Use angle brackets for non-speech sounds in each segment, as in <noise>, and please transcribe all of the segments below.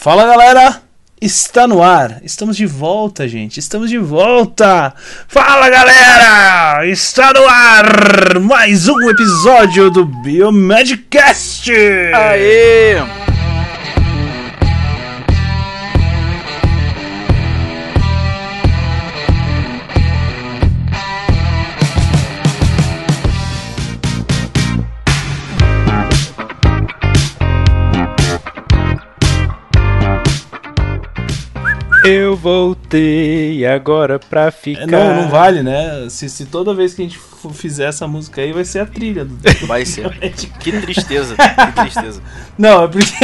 Fala galera, está no ar, estamos de volta, gente, estamos de volta. Fala galera, está no ar mais um episódio do Biomedcast. Aê! Eu voltei agora pra ficar. É, não, não vale, né? Se, se toda vez que a gente fizer essa música aí vai ser a trilha. Do... <laughs> Vai ser. Que tristeza, <laughs> que tristeza. Não, é porque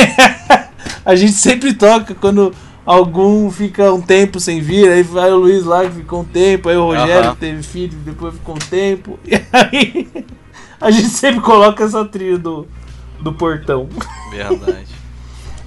<laughs> a gente sempre toca quando algum fica um tempo sem vir, aí vai o Luiz lá que ficou um tempo, aí o Rogério que teve filho, depois ficou um tempo, e aí a gente sempre coloca essa trilha do, do portão. Verdade.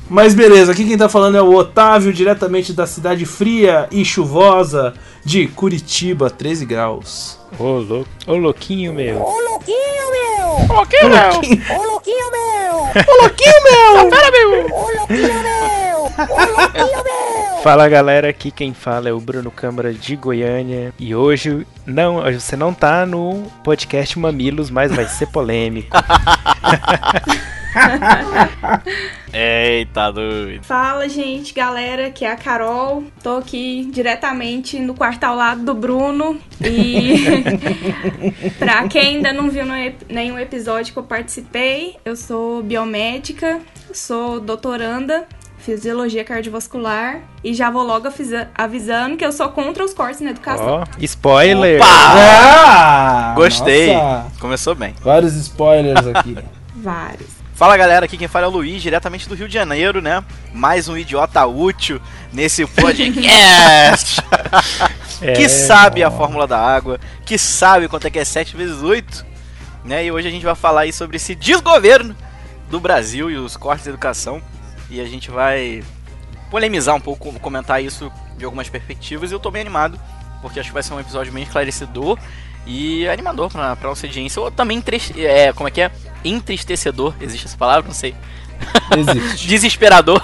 Mas beleza, aqui quem tá falando é o Otávio, diretamente da cidade fria e chuvosa de Curitiba, 13 graus. Ô, lou... Ô louquinho meu. Ô louquinho, meu! Ô, que não? Ô louquinho, meu! Ô louquinho, meu! Para, meu! Ô louquinho, meu! Ô louquinho, meu! Fala galera, aqui quem fala é o Bruno Câmara de Goiânia. E hoje não, você não tá no podcast Mamilos, mas vai ser polêmico. <laughs> <laughs> Eita, doido. Fala, gente, galera, que é a Carol. Tô aqui diretamente no quarto ao lado do Bruno. E <laughs> pra quem ainda não viu nenhum episódio que eu participei, eu sou biomédica, sou doutoranda, fisiologia cardiovascular e já vou logo avisa- avisando que eu sou contra os cortes na educação. Ó, spoiler! Ah, Gostei. nossa, Começou bem. vários spoilers aqui. <laughs> Vários. Fala galera, aqui quem fala é o Luiz, diretamente do Rio de Janeiro, né? Mais um idiota útil nesse podcast. <laughs> É, que sabe a fórmula da água, que sabe quanto é que é 7 vezes 8, né? E hoje a gente vai falar aí sobre esse desgoverno do Brasil e os cortes de educação. E a gente vai polemizar um pouco, comentar isso de algumas perspectivas. E eu tô bem animado, porque acho que vai ser um episódio bem esclarecedor e animador pra, pra nossa audiência. Ou também, é, como é que é? Entristecedor, existe essa palavra? Não sei. Existe. <laughs> Desesperador.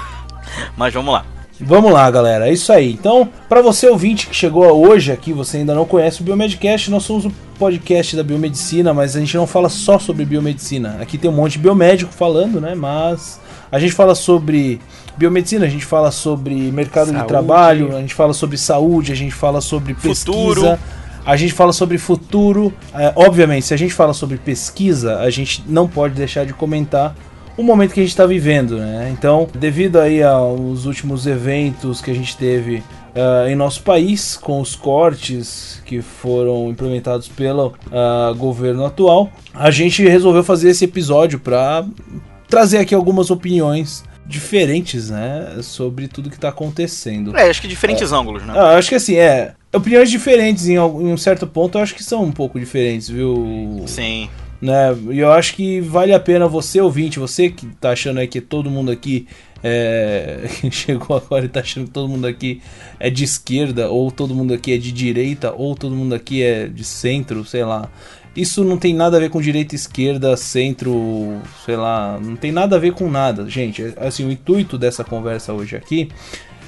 Mas vamos lá. Vamos lá, galera. É isso aí. Então, pra você ouvinte que chegou hoje aqui, você ainda não conhece o Biomedcast, nós somos o podcast da biomedicina, mas a gente não fala só sobre biomedicina. Aqui tem um monte de biomédico falando, né? Mas a gente fala sobre biomedicina, a gente fala sobre mercado de Saúde. trabalho, a gente fala sobre saúde, a gente fala sobre pesquisa. Futuro. A gente fala sobre futuro. É, obviamente, se a gente fala sobre pesquisa, a gente não pode deixar de comentar o momento que a gente está vivendo, né? Então, devido aí aos últimos eventos que a gente teve ah, em nosso país, com os cortes que foram implementados pelo ah, governo atual, a gente resolveu fazer esse episódio para trazer aqui algumas opiniões diferentes, né, sobre tudo que está acontecendo. É, acho que diferentes ângulos, né? Ah, acho que assim, é. Opiniões diferentes em, algum- em um certo ponto, eu acho que são um pouco diferentes, viu? Sim. Né? E eu acho que vale a pena você, ouvinte, você que tá achando aí que todo mundo aqui é, que <laughs> chegou agora e tá achando que todo mundo aqui é de esquerda, ou todo mundo aqui é de direita, ou todo mundo aqui é de centro, sei lá. Isso não tem nada a ver com direita, esquerda, centro, sei lá, não tem nada a ver com nada, gente. Assim, o intuito dessa conversa hoje aqui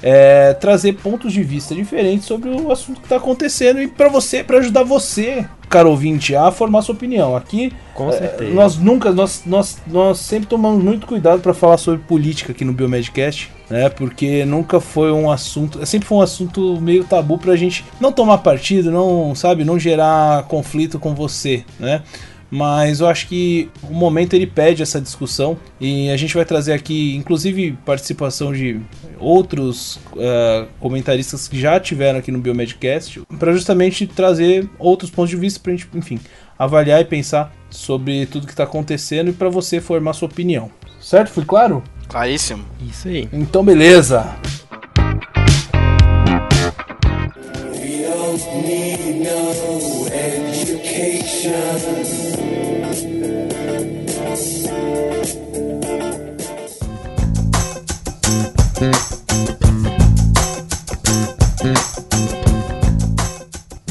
é trazer pontos de vista diferentes sobre o assunto que está acontecendo e para você, para ajudar você, caro ouvinte, a formar sua opinião. Aqui Com é, nós nunca, nós, nós, nós sempre tomamos muito cuidado para falar sobre política aqui no Biomedcast, né? Porque nunca foi um assunto, sempre foi um assunto meio tabu pra gente não tomar partido, não, sabe, não gerar conflito com você, né? Mas eu acho que o momento ele pede essa discussão e a gente vai trazer aqui, inclusive, participação de outros eh, comentaristas que já tiveram aqui no Biomedcast, para justamente trazer outros pontos de vista para a gente, enfim, avaliar e pensar sobre tudo que está acontecendo e para você formar sua opinião. Certo? Fui claro? Claríssimo. Isso aí. Então, beleza.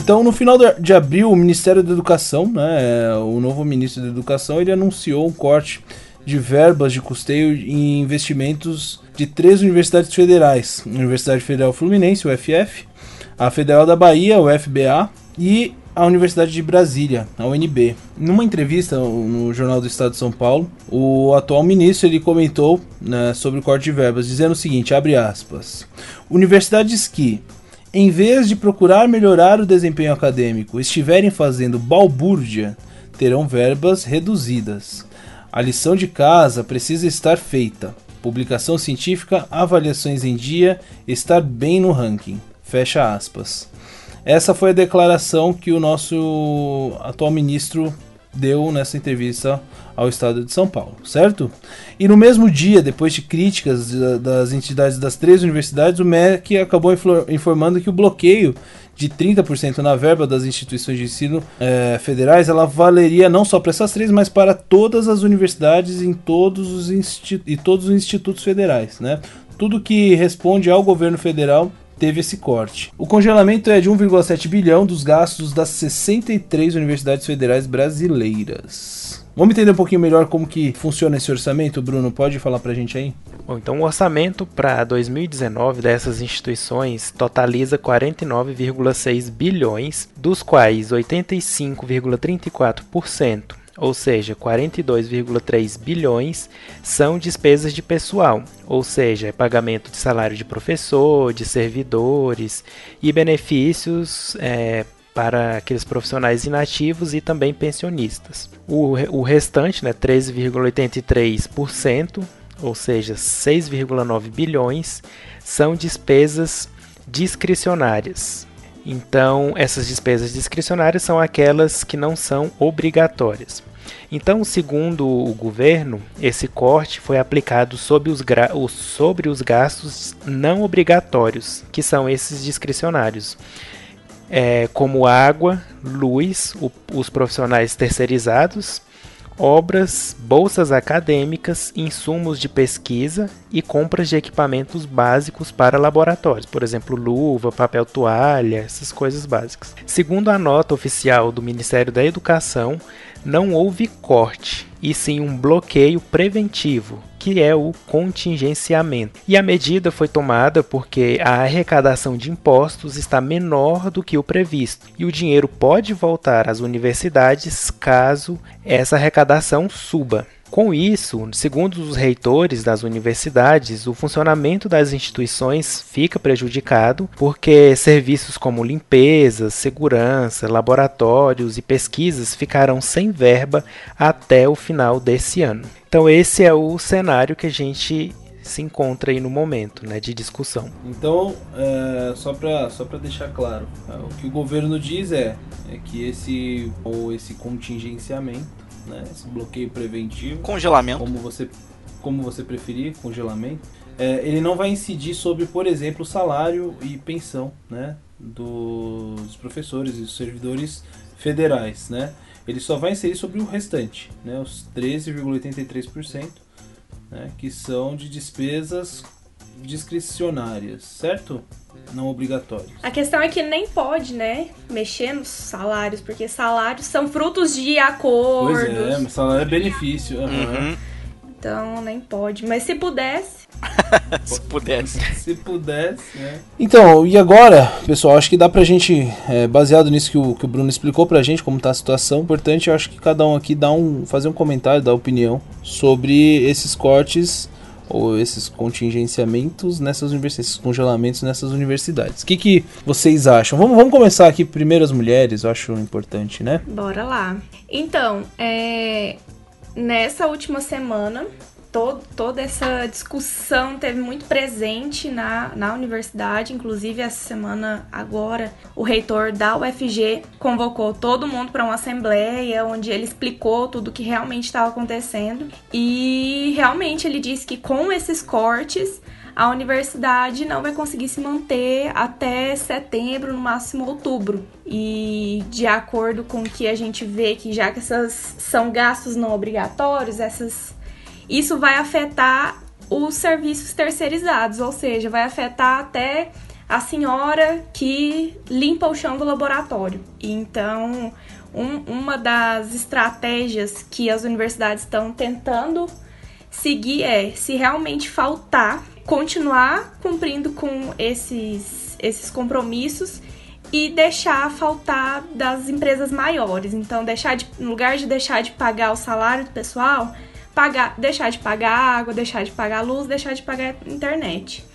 Então, no final de- abril, o Ministério da Educação, né, o novo ministro da Educação, ele anunciou um corte de verbas de custeio em investimentos de três universidades federais: Universidade Federal Fluminense, UFF, a Federal da Bahia, UFBA, e a Universidade de Brasília, a UNB. Numa entrevista no Jornal do Estado de São Paulo, o atual ministro ele comentou né, sobre o corte de verbas, dizendo o seguinte, abre aspas, universidades que, em vez de procurar melhorar o desempenho acadêmico, estiverem fazendo balbúrdia, terão verbas reduzidas. A lição de casa precisa estar feita. Publicação científica, avaliações em dia, estar bem no ranking. Fecha aspas. Essa foi a declaração que o nosso atual ministro deu nessa entrevista ao Estado de São Paulo, certo? E no mesmo dia, depois de críticas das entidades das três universidades, o MEC acabou informando que o bloqueio de 30% na verba das instituições de ensino é, federais, ela valeria não só para essas três, mas para todas as universidades em todos os e todos os institutos federais, né? Tudo que responde ao governo federal teve esse corte. O congelamento é de 1,7 bilhão dos gastos das 63 universidades federais brasileiras. Vamos entender um pouquinho melhor como que funciona esse orçamento, Bruno? Pode falar pra gente aí? Bom, então o orçamento para 2019 dessas instituições totaliza 49,6 bilhões, dos quais 85,34% ou seja, 42,3 bilhões, são despesas de pessoal, ou seja, é pagamento de salário de professor, de servidores e benefícios é, para aqueles profissionais inativos e também pensionistas. O, o restante, né, 13,83%, ou seja, 6,9 bilhões, são despesas discricionárias, então, essas despesas discricionárias são aquelas que não são obrigatórias. Então, segundo o governo, esse corte foi aplicado sobre os, sobre os gastos não obrigatórios, que são esses discricionários, é, como água, luz, o, os profissionais terceirizados, obras, bolsas acadêmicas, insumos de pesquisa e compras de equipamentos básicos para laboratórios, por exemplo, luva, papel toalha, essas coisas básicas. Segundo a nota oficial do Ministério da Educação, não houve corte, e sim um bloqueio preventivo, que é o contingenciamento. E a medida foi tomada porque a arrecadação de impostos está menor do que o previsto, e o dinheiro pode voltar às universidades caso essa arrecadação suba. Com isso, segundo os reitores das universidades, o funcionamento das instituições fica prejudicado porque serviços como limpeza, segurança, laboratórios e pesquisas ficarão sem verba até o final desse ano. Então, esse é o cenário que a gente se encontra aí no momento né, de discussão. Então, é, só para só deixar claro, é, o que o governo diz é, é que esse, ou esse contingenciamento né? Esse bloqueio preventivo. Congelamento. Como você, como você preferir, congelamento. É, ele não vai incidir sobre, por exemplo, o salário e pensão, né? Dos professores e dos servidores federais, né? Ele só vai inserir sobre o restante, né? Os 13,83%, né? Que são de despesas discricionárias, certo? Não obrigatórios. A questão é que nem pode, né, mexer nos salários, porque salários são frutos de acordos. Pois é, salário é benefício. Uhum. Uhum. Então nem pode. Mas se pudesse. <laughs> se pudesse. se pudesse, né? Então, e agora, pessoal, acho que dá pra gente, é, baseado nisso que o, que o Bruno explicou pra gente, como tá a situação, importante, eu acho que cada um aqui dá um, fazer um comentário, dar opinião sobre esses cortes ou esses contingenciamentos nessas universidades, esses congelamentos nessas universidades. O que, que vocês acham? Vamos, vamos começar aqui primeiro as mulheres, eu acho importante, né? Bora lá. Então, é, nessa última semana todo, toda essa discussão teve muito presente na, na universidade. Inclusive, essa semana agora, o reitor da UFG convocou todo mundo para uma assembleia onde ele explicou tudo o que realmente estava acontecendo. E realmente ele disse que com esses cortes a universidade não vai conseguir se manter até setembro, no máximo outubro. E de acordo com o que a gente vê que já que essas são gastos não obrigatórios, essas isso vai afetar os serviços terceirizados, ou seja, vai afetar até a senhora que limpa o chão do laboratório. Então, um, uma das estratégias que as universidades estão tentando seguir é, se realmente faltar, continuar cumprindo com esses, esses compromissos e deixar faltar das empresas maiores. Então, deixar de, no lugar de deixar de pagar o salário do pessoal, pagar, deixar de pagar água, deixar de pagar luz, deixar de pagar internet.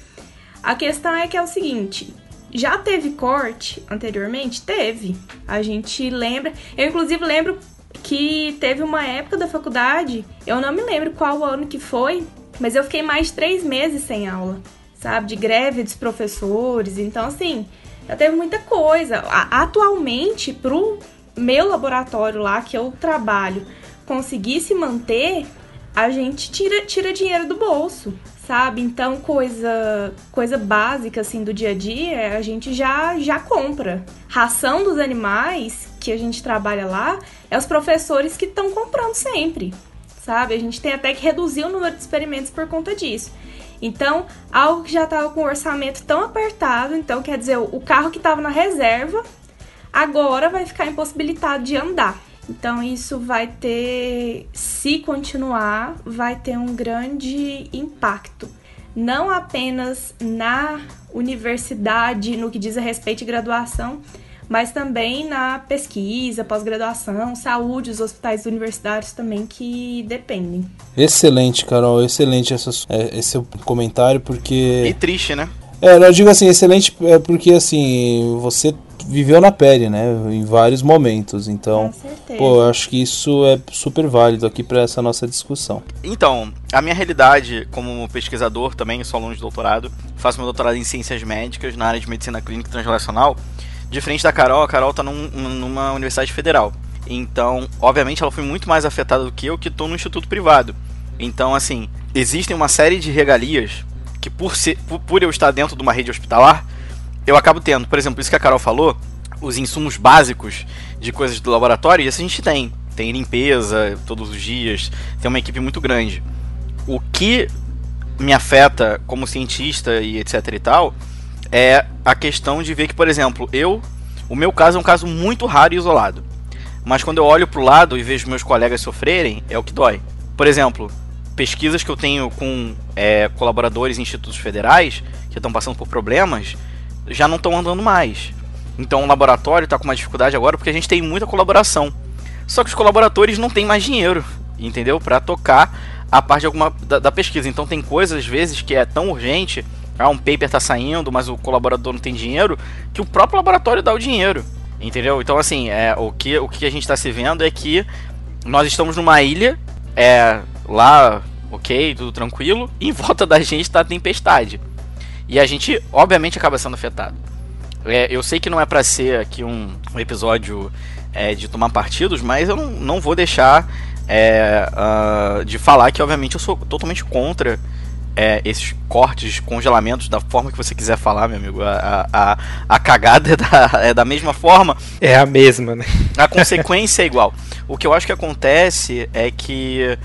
A questão é que é o seguinte, já teve corte anteriormente? Teve. A gente lembra. Eu, inclusive, lembro que teve uma época da faculdade, eu não me lembro qual ano que foi, mas eu fiquei mais de três meses sem aula, sabe? De greve dos professores. Então, assim, já teve muita coisa. Atualmente, pro meu laboratório lá que eu trabalho conseguir se manter, a gente tira, tira dinheiro do bolso, sabe? Então, coisa coisa básica assim do dia a dia, a gente já já compra. Ração dos animais que a gente trabalha lá, é os professores que estão comprando sempre, sabe? A gente tem até que reduzir o número de experimentos por conta disso. Então, algo que já estava com o orçamento tão apertado, então quer dizer, o carro que estava na reserva agora vai ficar impossibilitado de andar. Então, isso vai ter, se continuar, vai ter um grande impacto. Não apenas na universidade, no que diz a respeito de graduação, mas também na pesquisa, pós-graduação, saúde, os hospitais universitários também que dependem. Excelente, Carol, excelente essa, é, esse comentário, porque. E triste, né? É, eu digo assim, excelente é porque assim, você viveu na pele, né, em vários momentos. Então, pô, eu acho que isso é super válido aqui para essa nossa discussão. Então, a minha realidade como pesquisador também, eu sou aluno de doutorado, faço meu doutorado em ciências médicas na área de medicina clínica e translacional. Diferente da Carol, a Carol tá num, numa universidade federal. Então, obviamente, ela foi muito mais afetada do que eu, que estou no instituto privado. Então, assim, existem uma série de regalias que, por, ser, por, por eu estar dentro de uma rede hospitalar, eu acabo tendo. Por exemplo, isso que a Carol falou, os insumos básicos de coisas do laboratório, isso a gente tem. Tem limpeza todos os dias, tem uma equipe muito grande. O que me afeta como cientista e etc e tal é a questão de ver que, por exemplo, eu, o meu caso é um caso muito raro e isolado. Mas quando eu olho para o lado e vejo meus colegas sofrerem, é o que dói. Por exemplo, pesquisas que eu tenho com é, colaboradores em institutos federais que estão passando por problemas já não estão andando mais. Então o laboratório está com uma dificuldade agora porque a gente tem muita colaboração. Só que os colaboradores não têm mais dinheiro, entendeu? Para tocar a parte alguma da, da pesquisa. Então tem coisas às vezes que é tão urgente ah, um paper está saindo, mas o colaborador não tem dinheiro, que o próprio laboratório dá o dinheiro. Entendeu? Então, assim, é, o, que, o que a gente está se vendo é que nós estamos numa ilha, é, lá, ok, tudo tranquilo, e em volta da gente está a tempestade. E a gente, obviamente, acaba sendo afetado. É, eu sei que não é para ser aqui um, um episódio é, de tomar partidos, mas eu não, não vou deixar é, uh, de falar que, obviamente, eu sou totalmente contra é, esses cortes, congelamentos, da forma que você quiser falar, meu amigo. A, a, a cagada é da, é da mesma forma. É a mesma, né? A consequência é igual. O que eu acho que acontece é que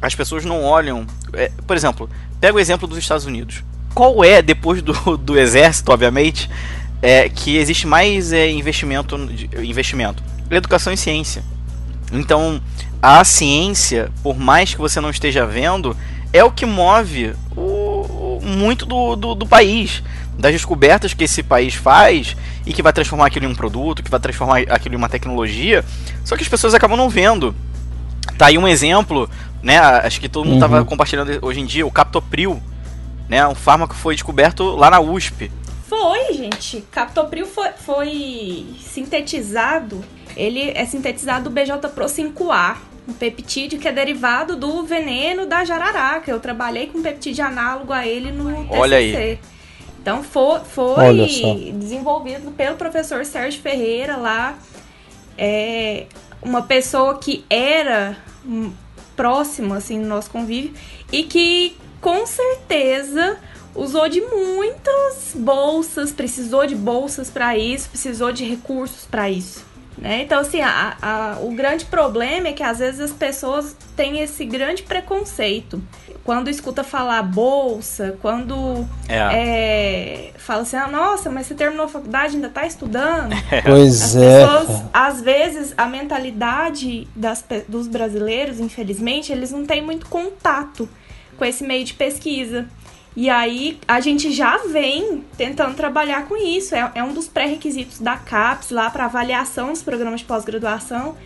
as pessoas não olham. É, por exemplo, pega o exemplo dos Estados Unidos. Qual é, depois do, <laughs> do exército, obviamente, é, que existe mais é, investimento, investimento? Educação e ciência. Então, a ciência, por mais que você não esteja vendo, é o que move o, o muito do, do, do, país. Das descobertas que esse país faz e que vai transformar aquilo em um produto, que vai transformar aquilo em uma tecnologia. Só que as pessoas acabam não vendo. Tá aí um exemplo, né? Acho que todo mundo estava uhum. compartilhando hoje em dia, o Captopril, né? Um fármaco que foi descoberto lá na USP. Foi, gente. Captopril foi, foi sintetizado. Ele é sintetizado do BJ-Pro 5A, um peptídeo que é derivado do veneno da jararaca. Eu trabalhei com peptídeo análogo a ele no TCC. Olha aí. Então foi, foi desenvolvido pelo professor Sérgio Ferreira lá. É uma pessoa que era próxima assim no nosso convívio e que com certeza usou de muitas bolsas, precisou de bolsas para isso, precisou de recursos para isso. Né? Então, assim, a, a, o grande problema é que às vezes as pessoas têm esse grande preconceito. Quando escuta falar bolsa, quando é. É, fala assim, ah, nossa, mas você terminou a faculdade ainda está estudando. <laughs> <laughs> Pois as é. Pessoas, às vezes, a mentalidade das, dos brasileiros, infelizmente, eles não têm muito contato com esse meio de pesquisa. E aí a gente já vem tentando trabalhar com isso. É, é um dos pré-requisitos da CAPES lá para avaliação dos programas de pós-graduação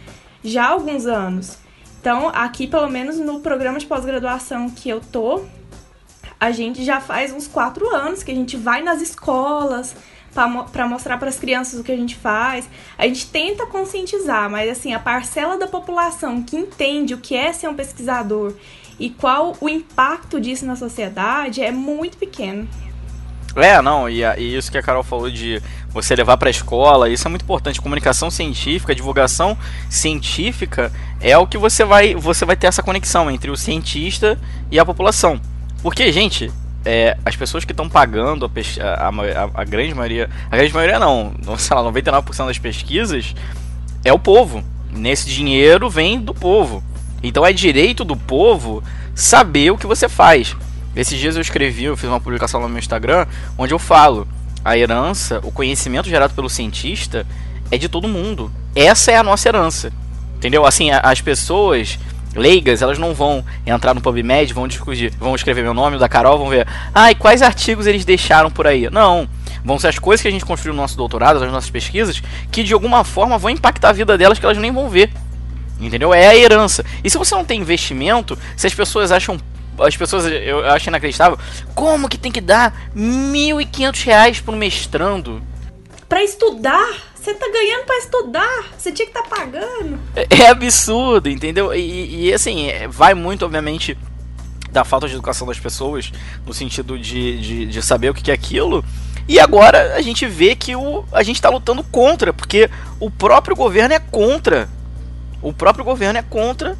já há alguns anos. Então, aqui, pelo menos no programa de pós-graduação que eu tô, a gente já faz uns quatro anos que a gente vai nas escolas para mostrar para as crianças o que a gente faz. A gente tenta conscientizar, mas assim, a parcela da população que entende o que é ser um pesquisador e qual o impacto disso na sociedade é muito pequeno. É, não, e, e isso que a Carol falou de você levar para a escola, isso é muito importante. Comunicação científica, divulgação científica é o que você vai, você vai ter essa conexão entre o cientista e a população. Porque, gente, é, as pessoas que estão pagando a, a, a, a, grande maioria, a grande maioria não, sei lá, 99% das pesquisas é o povo. Nesse dinheiro vem do povo. Então é direito do povo saber o que você faz. Esses dias eu escrevi, eu fiz uma publicação no meu Instagram, onde eu falo: a herança, o conhecimento gerado pelo cientista é de todo mundo. Essa é a nossa herança. Entendeu? Assim, as pessoas leigas, elas não vão entrar no PubMed, vão discutir, vão escrever meu nome, o da Carol, vão ver, ai, ah, quais artigos eles deixaram por aí. Não. Vão ser as coisas que a gente construiu no nosso doutorado, as nossas pesquisas, que de alguma forma vão impactar a vida delas que elas nem vão ver. Entendeu? É a herança. E se você não tem investimento, se as pessoas acham as pessoas, eu acho inacreditável. Como que tem que dar 1.500 reais para um mestrando? Para estudar? Você tá ganhando para estudar? Você tinha que estar tá pagando? É, é, absurdo, entendeu? E, e assim, é, vai muito, obviamente, da falta de educação das pessoas, no sentido de, de, de saber o que é aquilo. E agora a gente vê que o, a gente está lutando contra, porque o próprio governo é contra. O próprio governo é contra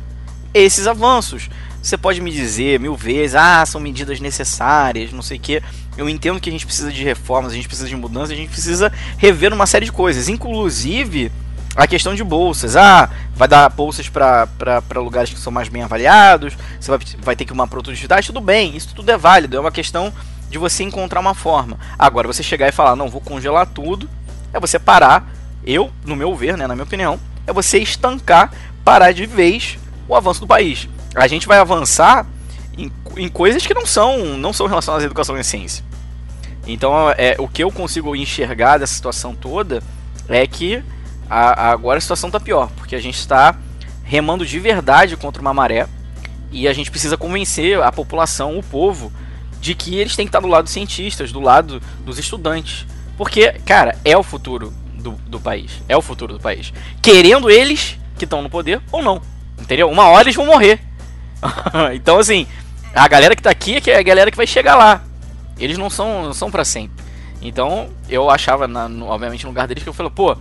esses avanços. Você pode me dizer mil vezes, ah, são medidas necessárias, não sei o que. Eu entendo que a gente precisa de reformas, a gente precisa de mudanças, a gente precisa rever uma série de coisas, inclusive a questão de bolsas. Ah, vai dar bolsas para lugares que são mais bem avaliados, você vai, vai ter que uma produtividade, tudo bem, isso tudo é válido, é uma questão de você encontrar uma forma. Agora, você chegar e falar, não, vou congelar tudo, é você parar, eu, no meu ver, né, na minha opinião, é você estancar, parar de vez o avanço do país a gente vai avançar em, em coisas que não são, não são relacionadas à educação e ciência. Então, é, o que eu consigo enxergar dessa situação toda é que a, a, agora a situação está pior, porque a gente está remando de verdade contra uma maré e a gente precisa convencer a população, o povo, de que eles têm que estar do lado dos cientistas, do lado dos estudantes. Porque, cara, é o futuro do, do país. É o futuro do país. Querendo eles que estão no poder ou não. Entendeu? Uma hora eles vão morrer. <laughs> então, assim, a galera que tá aqui é, que é a galera que vai chegar lá. Eles não são, não são para sempre. Então, eu achava, na, no, obviamente, no lugar deles, que eu falei, pô,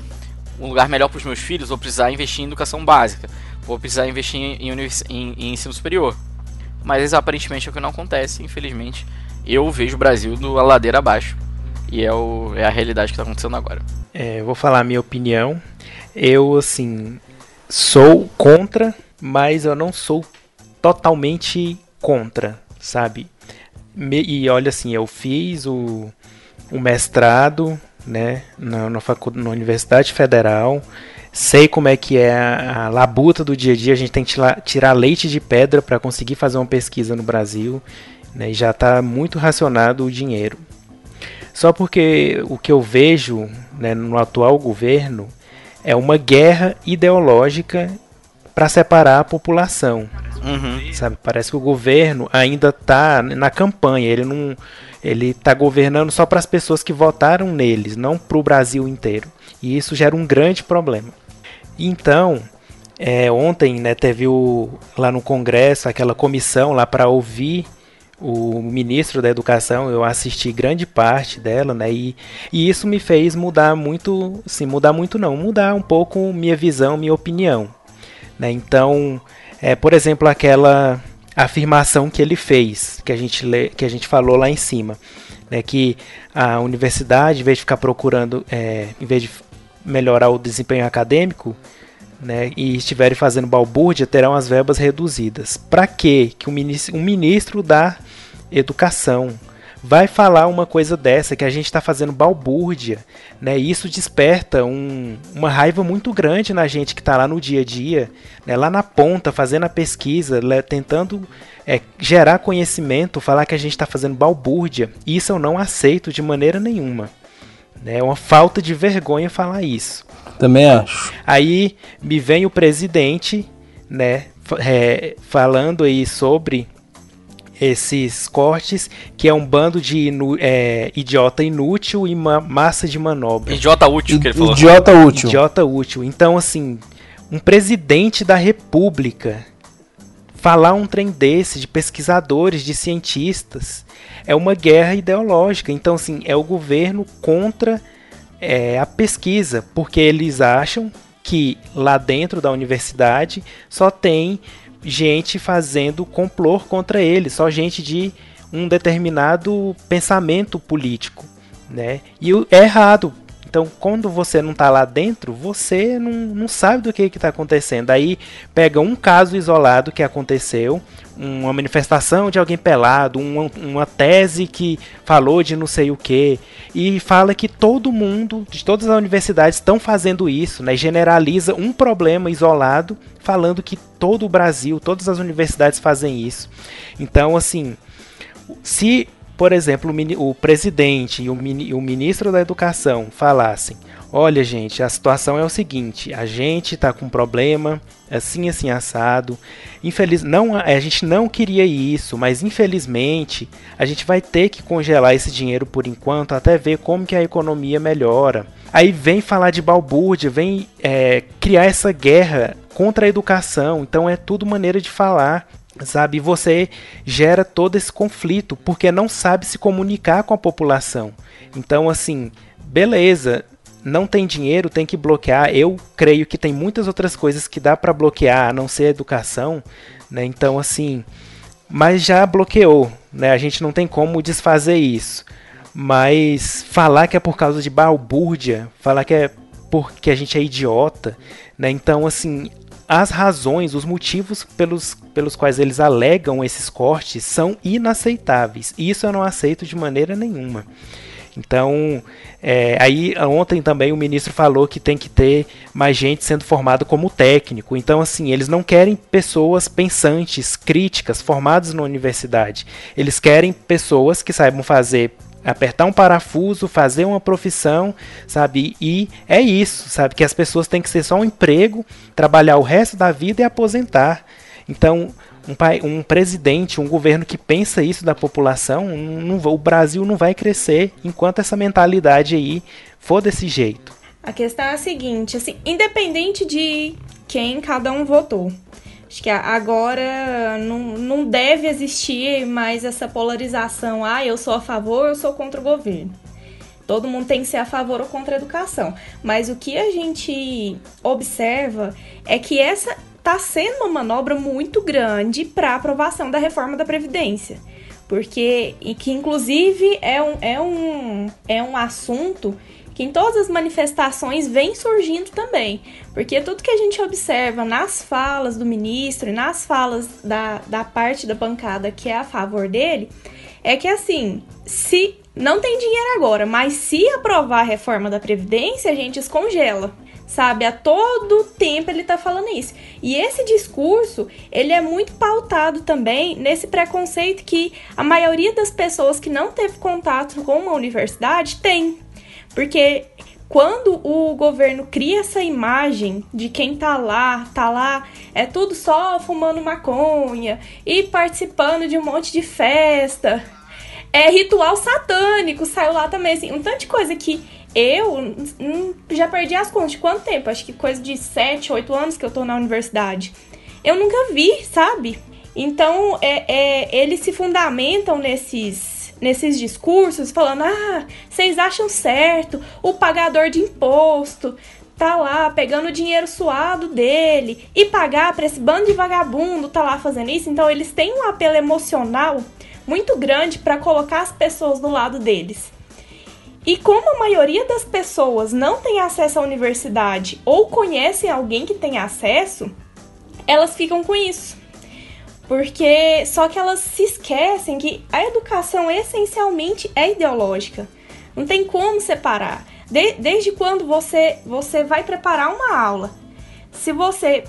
um lugar melhor para os meus filhos, vou precisar investir em educação básica, vou precisar investir em, em, em, ensino superior. Mas aparentemente é o que não acontece, infelizmente. Eu vejo o Brasil do ladeira abaixo. E é, o, é a realidade que está acontecendo agora. É, eu vou falar a minha opinião. Eu, assim, sou contra, mas eu não sou totalmente contra, sabe? E olha assim, eu fiz o, o mestrado, né, na, na, na Universidade Federal, sei como é que é a, a, labuta do dia a dia, a gente tem que tirar, tirar leite de pedra para conseguir fazer uma pesquisa no Brasil, né, e já está muito racionado o dinheiro. Só porque o que eu vejo né, no atual governo é uma guerra ideológica para separar a população. Uhum. Sabe? Parece que o governo ainda está na campanha. Ele não, ele está governando só para as pessoas que votaram neles, não para o Brasil inteiro. E isso gera um grande problema. Então, é, ontem né, teve o, lá no Congresso aquela comissão lá para ouvir o ministro da Educação. Eu assisti grande parte dela, né? E, e isso me fez mudar muito, sim, mudar muito não, mudar um pouco minha visão, minha opinião. Né? Então, é, por exemplo, aquela afirmação que ele fez, que a gente, lê, que a gente falou lá em cima, né, que a universidade, em vez de ficar procurando, é, em vez de melhorar o desempenho acadêmico, né, e estiverem fazendo balbúrdia, terão as verbas reduzidas. Para que um ministro, um ministro da educação, vai falar uma coisa dessa, que a gente está fazendo balbúrdia, né? Isso desperta um, uma raiva muito grande na gente que está lá no dia a dia, né? lá na ponta, fazendo a pesquisa, tentando é, gerar conhecimento, falar que a gente está fazendo balbúrdia. Isso eu não aceito de maneira nenhuma. Né? É uma falta de vergonha falar isso. Também acho. Aí me vem o presidente, né, é, falando aí sobre esses cortes, que é um bando de inu é, idiota inútil e uma massa de manobra. Idiota útil, que ele falou. Idiota útil. Idiota útil. Então, assim, um presidente da república falar um trem desse de pesquisadores, de cientistas, é uma guerra ideológica. Então, assim, é o governo contra é, a pesquisa, porque eles acham que lá dentro da universidade só tem gente fazendo complô contra ele, só gente de um determinado pensamento político, né? E é errado. Então, quando você não está lá dentro, você não, não sabe do que está acontecendo. Aí pega um caso isolado que aconteceu, uma manifestação de alguém pelado, uma, uma tese que falou de não sei o que, e fala que todo mundo, de todas as universidades, estão fazendo isso, né? generaliza um problema isolado, falando que todo o Brasil, todas as universidades fazem isso. Então, assim, se, por exemplo, o, o presidente e o, o ministro da Educação falassem: Olha, gente, a situação é o seguinte: a gente tá com um problema, assim, assim, assado. Infeliz... não, a gente não queria isso, mas infelizmente a gente vai ter que congelar esse dinheiro por enquanto até ver como que a economia melhora. Aí vem falar de balbúrdia, vem é, criar essa guerra contra a educação. Então é tudo maneira de falar sabe? Você gera todo esse conflito porque não sabe se comunicar com a população. Então, assim, beleza, não tem dinheiro, tem que bloquear. Eu creio que tem muitas outras coisas que dá para bloquear, a não ser a educação, né? Então, assim, mas já bloqueou, né? A gente não tem como desfazer isso. Mas falar que é por causa de balbúrdia, falar que é porque a gente é idiota, né? Então, assim, as razões, os motivos pelos, pelos quais eles alegam esses cortes são inaceitáveis. Isso eu não aceito de maneira nenhuma. Então, é, aí ontem também o ministro falou que tem que ter mais gente sendo formada como técnico. Então, assim, eles não querem pessoas pensantes, críticas, formadas na universidade. Eles querem pessoas que saibam fazer apertar um parafuso, fazer uma profissão, sabe? E é isso, sabe? Que as pessoas têm que ser só um emprego, trabalhar o resto da vida e aposentar. Então, um, pai, um presidente, um governo que pensa isso da população, não, o Brasil não vai crescer enquanto essa mentalidade aí for desse jeito. A questão é a seguinte, assim, independente de quem cada um votou, acho que agora não, não deve existir mais essa polarização, ah, eu sou a favor, eu sou contra o governo. Todo mundo tem que ser a favor ou contra a educação. Mas o que a gente observa é que essa está sendo uma manobra muito grande para aprovação da reforma da Previdência. Porque, e que inclusive é um, é, um, é um assunto que em todas as manifestações vem surgindo também. Porque tudo que a gente observa nas falas do ministro e nas falas da, da parte da bancada que é a favor dele, é que assim, se não tem dinheiro agora, mas se aprovar a reforma da Previdência, a gente descongela sabe? A todo tempo ele tá falando isso. E esse discurso, ele é muito pautado também nesse preconceito que a maioria das pessoas que não teve contato com uma universidade tem. Porque quando o governo cria essa imagem de quem tá lá, tá lá, é tudo só fumando maconha e participando de um monte de festa, é ritual satânico, saiu lá também, assim, um tanto de coisa que eu já perdi as contas de quanto tempo? Acho que coisa de 7, 8 anos que eu tô na universidade. Eu nunca vi, sabe? Então, é, é, eles se fundamentam nesses, nesses discursos, falando: ah, vocês acham certo, o pagador de imposto tá lá pegando o dinheiro suado dele e pagar para esse bando de vagabundo tá lá fazendo isso. Então, eles têm um apelo emocional muito grande para colocar as pessoas do lado deles. E como a maioria das pessoas não tem acesso à universidade ou conhecem alguém que tem acesso, elas ficam com isso. Porque só que elas se esquecem que a educação essencialmente é ideológica. Não tem como separar. De, desde quando você, você vai preparar uma aula, se você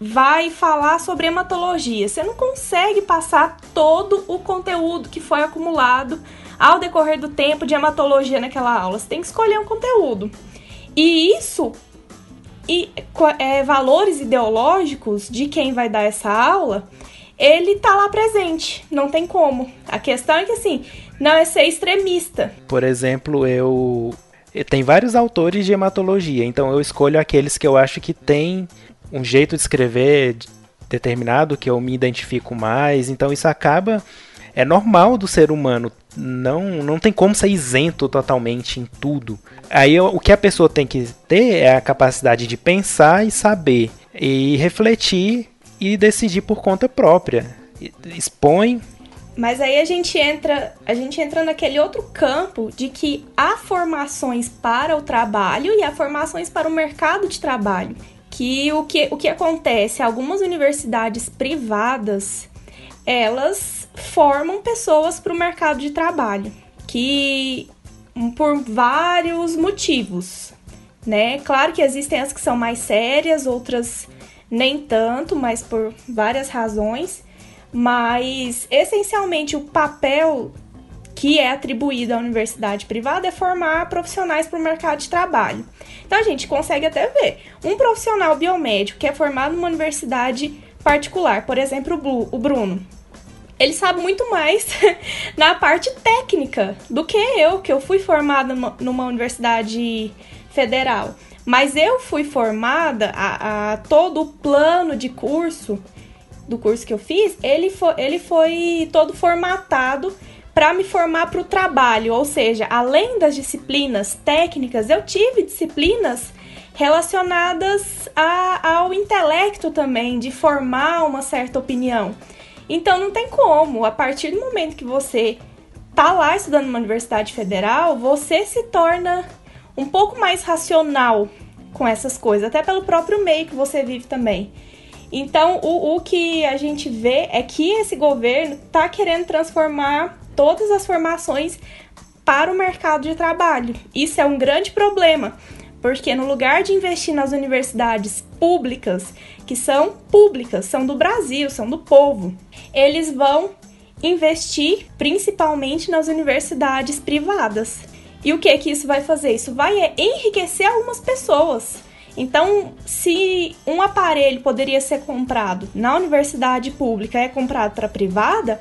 vai falar sobre hematologia, você não consegue passar todo o conteúdo que foi acumulado ao decorrer do tempo de hematologia naquela aula. Você tem que escolher um conteúdo. E isso e é, valores ideológicos de quem vai dar essa aula, ele tá lá presente, não tem como. A questão é que assim, não é ser extremista. Por exemplo, eu tem vários autores de hematologia, então eu escolho aqueles que eu acho que tem um jeito de escrever determinado que eu me identifico mais, então isso acaba é normal do ser humano. Não, não tem como ser isento totalmente em tudo. Aí o que a pessoa tem que ter é a capacidade de pensar e saber e refletir e decidir por conta própria. Expõe mas aí a gente entra, a gente entra naquele outro campo de que há formações para o trabalho e há formações para o mercado de trabalho. Que o que, o que acontece? Algumas universidades privadas, elas formam pessoas para o mercado de trabalho, que por vários motivos, né? Claro que existem as que são mais sérias, outras nem tanto, mas por várias razões. Mas essencialmente o papel que é atribuído à universidade privada é formar profissionais para o mercado de trabalho. Então a gente consegue até ver um profissional biomédico que é formado numa universidade particular, por exemplo, o Bruno ele sabe muito mais <laughs> na parte técnica do que eu, que eu fui formada numa universidade federal. Mas eu fui formada, a, a todo o plano de curso, do curso que eu fiz, ele foi, ele foi todo formatado para me formar para o trabalho. Ou seja, além das disciplinas técnicas, eu tive disciplinas relacionadas a, ao intelecto também, de formar uma certa opinião. Então não tem como, a partir do momento que você tá lá estudando numa universidade federal, você se torna um pouco mais racional com essas coisas, até pelo próprio meio que você vive também. Então, o, o que a gente vê é que esse governo tá querendo transformar todas as formações para o mercado de trabalho. Isso é um grande problema, porque no lugar de investir nas universidades públicas, que são públicas, são do Brasil, são do povo, eles vão investir principalmente nas universidades privadas. E o que que isso vai fazer? Isso vai é enriquecer algumas pessoas. Então, se um aparelho poderia ser comprado na universidade pública é comprado para privada,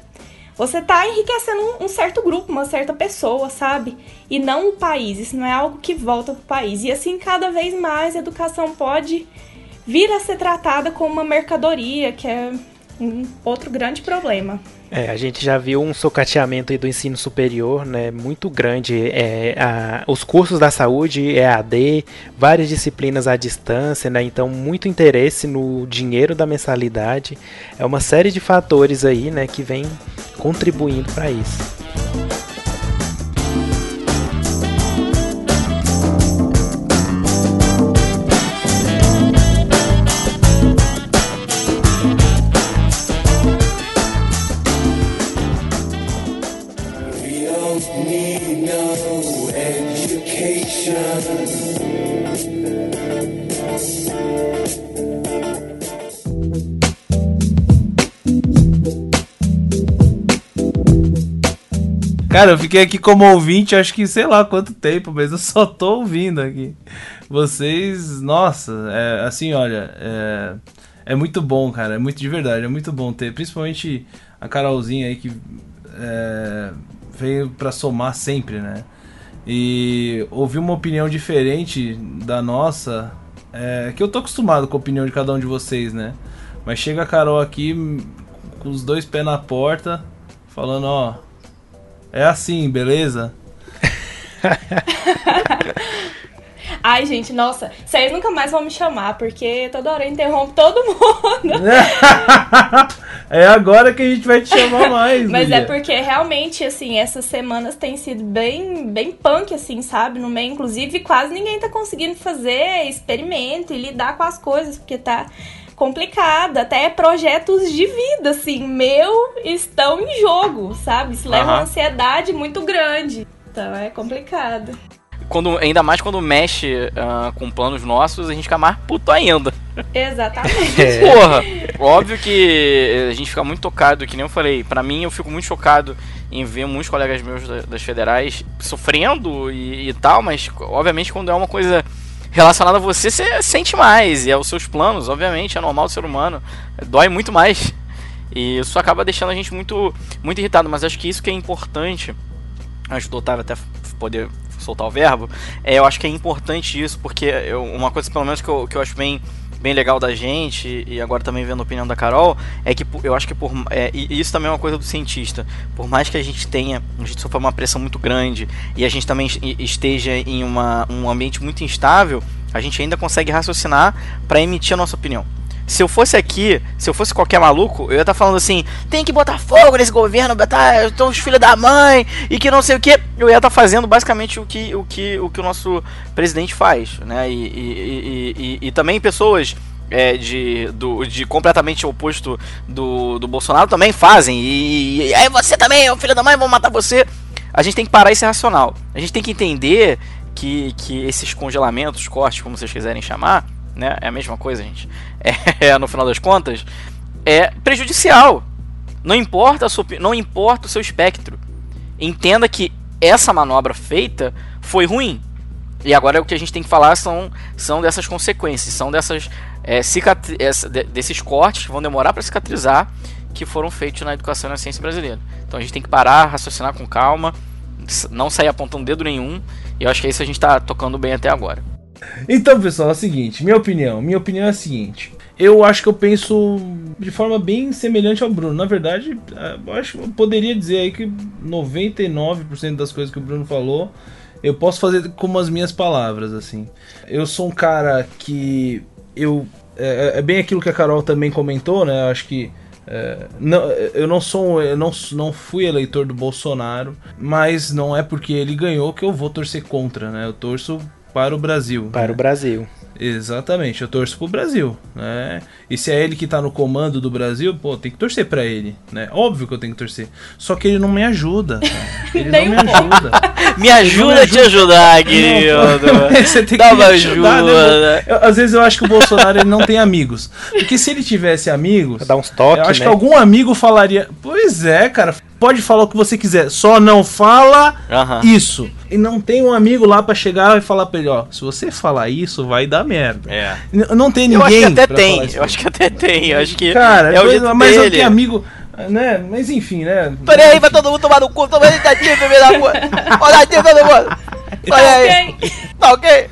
você está enriquecendo um, um, certo grupo, uma certa pessoa, sabe? E não o país. Isso não é algo que volta para o país. E assim, cada vez mais a educação pode vir a ser tratada como uma mercadoria, que é um outro grande problema. É, a gente já viu um socateamento do ensino superior, né, muito grande. É, a, os cursos da saúde, EAD, várias disciplinas à distância, né, então muito interesse no dinheiro da mensalidade. É uma série de fatores aí, né, que vem contribuindo para isso. Cara, eu fiquei aqui como ouvinte, acho que sei lá quanto tempo, mas eu só tô ouvindo aqui. Vocês, nossa, é, assim, olha, é, é, muito bom, cara, é muito de verdade, é muito bom ter, principalmente a Carolzinha aí que é, veio para somar sempre, né? E ouvir uma opinião diferente da nossa, é, que eu tô acostumado com a opinião de cada um de vocês, né? Mas chega a Carol aqui com os dois pés na porta, falando, ó é assim, beleza? <laughs> Ai, gente, nossa, vocês nunca mais vão me chamar, porque toda hora eu interrompo todo mundo. <laughs> é agora que a gente vai te chamar mais. <laughs> Mas é porque realmente, assim, essas semanas têm sido bem, bem punk, assim, sabe? No meio, inclusive, quase ninguém tá conseguindo fazer experimento e lidar com as coisas, porque tá complicado. Até projetos de vida, assim, meu, estão em jogo, sabe? Isso leva Aham. uma ansiedade muito grande. Então é complicado. Quando, ainda mais quando mexe ah, com planos nossos, a gente fica mais puto ainda. Exatamente. <laughs> É. Porra, óbvio que a gente fica muito tocado, que nem eu falei. Pra mim, eu fico muito chocado em ver muitos colegas meus da- das federais sofrendo e, e tal, mas obviamente quando é uma coisa relacionada a você, você sente mais. E é os seus planos, obviamente, é normal do ser humano. Dói muito mais. E isso acaba deixando a gente muito, muito irritado. Mas acho que isso que é importante. Acho que o Otávio até poder soltar o verbo. É, eu acho que é importante isso, porque eu- uma coisa, pelo menos, que eu, que eu acho bem, bem legal da gente, e agora também vendo a opinião da Carol, é que eu acho que por. É, e isso também é uma coisa do cientista. Por mais que a gente tenha. A gente sofra uma pressão muito grande e a gente também es- esteja em uma, um ambiente muito instável, a gente ainda consegue raciocinar para emitir a nossa opinião. Se eu fosse aqui, se eu fosse qualquer maluco, eu ia estar falando assim: tem que botar fogo nesse governo, botar estão os filhos da mãe e que não sei o que. Eu ia estar fazendo basicamente o que o, que, o, que o nosso presidente faz, né? E, e, e, e- também pessoas é, de, do, de completamente oposto do, do Bolsonaro também fazem. E, aí você também, é o filho da mãe, vão matar você. A gente tem que parar e ser racional. A gente tem que entender que, que esses congelamentos, cortes, como vocês quiserem chamar, né? É a mesma coisa, gente. <laughs> É, no final das contas, é prejudicial. Não importa sua, não importa o seu espectro. Entenda que essa manobra feita foi ruim. E agora o que a gente tem que falar são, são dessas consequências, são dessas é, desses cortes que vão demorar para cicatrizar que foram feitos na educação e na ciência brasileira. Então a gente tem que parar, raciocinar com calma, não sair apontando dedo nenhum. E eu acho que é isso a gente está tocando bem até agora. Então, pessoal, é o seguinte, minha opinião, minha opinião é a seguinte. Eu acho que eu penso de forma bem semelhante ao Bruno. Na verdade, eh, eu acho eu poderia dizer aí que 99% das coisas que o Bruno falou, eu posso fazer como as minhas palavras, assim. Eu sou um cara que eu é, é bem aquilo que a Carol também comentou, né? Eu acho que é, não, eu não sou eu não, não fui eleitor do Bolsonaro, mas não é porque ele ganhou que eu vou torcer contra, né? Eu torço para o Brasil. Para né? o Brasil. Exatamente, eu torço pro Brasil, né? E se é ele que tá no comando do Brasil, pô, tem que torcer pra ele, né? Óbvio que eu tenho que torcer. Só que ele não me ajuda, cara. <laughs> Ele não me ajuda. <laughs> Me ajuda a te ajudar, querido. <laughs> Você tem Dá que me ajudar, né, ajuda. mano? Eu- Às vezes eu acho que o Bolsonaro ele não tem amigos. Porque se ele tivesse amigos, Dá uns toques, eu acho né? que algum amigo falaria. Pois é, cara. Pode falar o que você quiser, só não fala Aham. isso. E não tem um amigo lá pra chegar e falar pra ele, ó, se você falar isso, vai dar merda. É. N- Não tem Eu ninguém. acho que até tem. Eu acho que até tem. Eu acho que Cara, é o mas- jeito mas eu dele. tenho amigo, né? Mas enfim, né? Olha aí, vai todo mundo tomar no cu, toma iniciativa, filho da puta. Olha aí, todo mundo. Olha aí. Ok. Tá ok?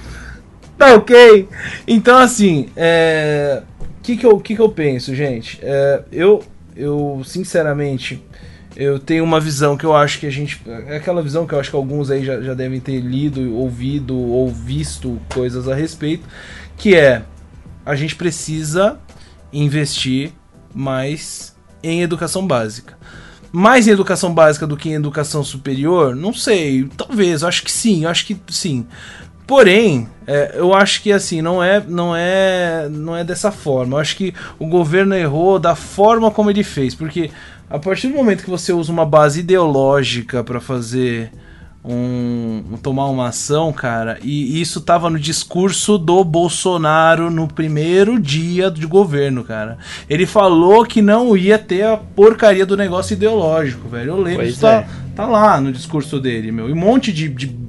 Tá ok. Então, assim, é. O que, que, eu, que, que eu penso, gente? É, eu, eu, sinceramente, eu tenho uma visão que eu acho que a gente. É aquela visão que eu acho que alguns aí já, já devem ter lido, ouvido ou visto coisas a respeito. Que é. A gente precisa investir mais em educação básica. Mais em educação básica do que em educação superior? Não sei. Talvez, acho que sim, acho que sim. Porém, é, eu acho que assim, não é, não é, não é dessa forma. Eu acho que o governo errou da forma como ele fez, porque a partir do momento que você usa uma base ideológica para fazer um, um- tomar uma ação, cara, e isso tava no discurso do Bolsonaro no primeiro dia de governo, cara. Ele falou que não ia ter a porcaria do negócio ideológico, velho. Eu lembro, Pois isso tá, é. tá lá no discurso dele, meu. E um monte de. de-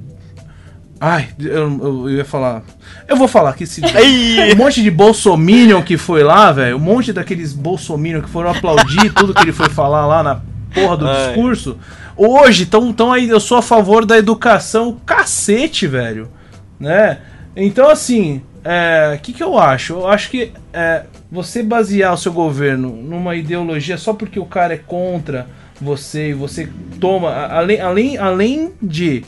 Ai, eu, eu, ia falar. Eu vou falar que se. <laughs> Ai. Um monte de bolsominion que foi lá, velho. Um monte daqueles bolsominion que foram aplaudir tudo que ele foi falar lá na porra do Ai. discurso. Hoje, tão, tão aí, eu sou a favor da educação cacete, velho. Né? Então, assim, o que, que eu acho? Eu acho que é, você basear o seu governo numa ideologia só porque o cara é contra você e você toma. Além, além, além de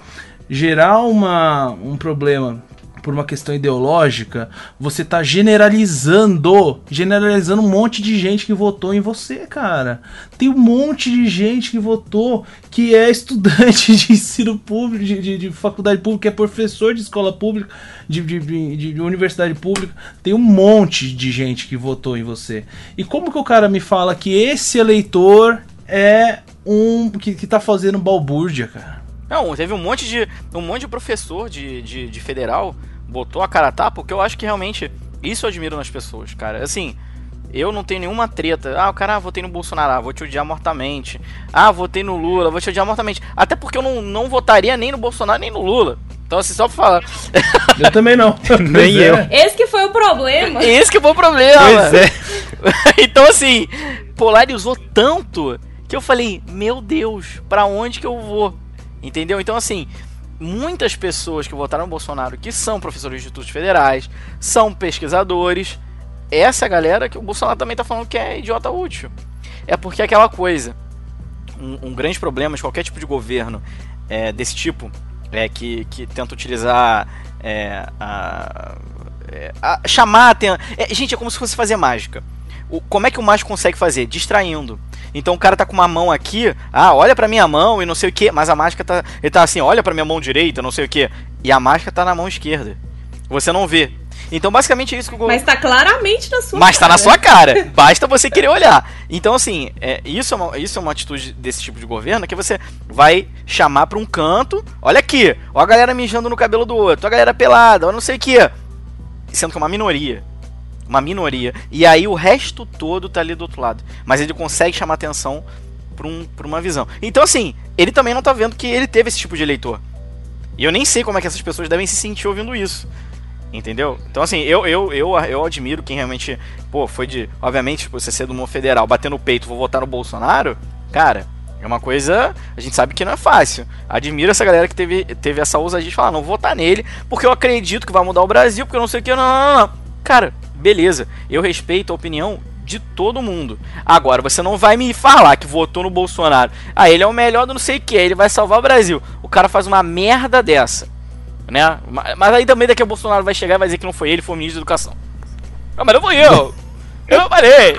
gerar uma, um problema por uma questão ideológica, você tá generalizando, generalizando um monte de gente que votou em você, cara. Tem um monte de gente que votou que é estudante <laughs> de ensino público, de, de, de faculdade pública, é professor de escola pública, de, de, de, universidade pública. Tem um monte de gente que votou em você. E como que o cara me fala que esse eleitor é um que, que tá fazendo balbúrdia, cara? Não, teve um monte de um monte de professor de, de, de federal botou a cara a tapa, porque eu acho que realmente isso eu admiro nas pessoas, cara. Assim, eu não tenho nenhuma treta. Ah, o cara, ah, votei no Bolsonaro, ah, vou te odiar mortamente. Ah, votei no Lula, vou te odiar mortamente. Até porque eu não, não votaria nem no Bolsonaro nem no Lula. Então, assim, só pra falar. Eu também não. <laughs> nem eu. Esse que foi o problema. Esse que foi o problema. Pois é. <laughs> então, assim, polarizou tanto que eu falei, meu Deus, pra onde que eu vou? Entendeu? Então, assim, muitas pessoas que votaram no Bolsonaro, que são professores de institutos federais, são pesquisadores, essa galera que o Bolsonaro também está falando que é idiota útil. É porque é aquela coisa, um, um grande problema de qualquer tipo de governo é, desse tipo, é que, que tenta utilizar é, a, é, a, chamar a. É, gente, é como se fosse fazer mágica. O, como é que o mágico consegue fazer? Distraindo. Então o cara tá com uma mão aqui, ah, olha pra minha mão e não sei o que, mas a máscara tá. Ele tá assim, olha pra minha mão direita, não sei o que. E a máscara tá na mão esquerda. Você não vê. Então, basicamente é isso que o Mas tá claramente na sua Mas cara. tá na sua cara. <laughs> Basta você querer olhar. Então, assim, é, isso, é uma, isso é uma atitude desse tipo de governo que você vai chamar pra um canto. Olha aqui, ó a galera mijando no cabelo do outro, ó a galera pelada, ó não sei o que. Sendo que é uma minoria uma minoria. E aí o resto todo tá ali do outro lado. Mas ele consegue chamar atenção pra, um, pra uma visão. Então, assim, ele também não tá vendo que ele teve esse tipo de eleitor. E eu nem sei como é que essas pessoas devem se sentir ouvindo isso. Entendeu? Então, assim, eu, eu, eu, eu admiro quem realmente, pô, foi de. Obviamente, tipo, você ser do mundo federal, bater no peito, vou votar no Bolsonaro. Cara, é uma coisa. A gente sabe que não é fácil. Admiro essa galera que teve, teve essa ousadia de falar, não vou votar nele, porque eu acredito que vai mudar o Brasil, porque eu não sei o que. Não, não, não, não. Cara, beleza, eu respeito a opinião de todo mundo. Agora, você não vai me falar que votou no Bolsonaro. Ah, ele é o melhor do não sei o que, ele vai salvar o Brasil. O cara faz uma merda dessa. Né? Mas aí também daqui a Bolsonaro vai chegar e vai dizer que não foi ele, foi o ministro da Educação. Não, mas não fui eu. Eu não parei.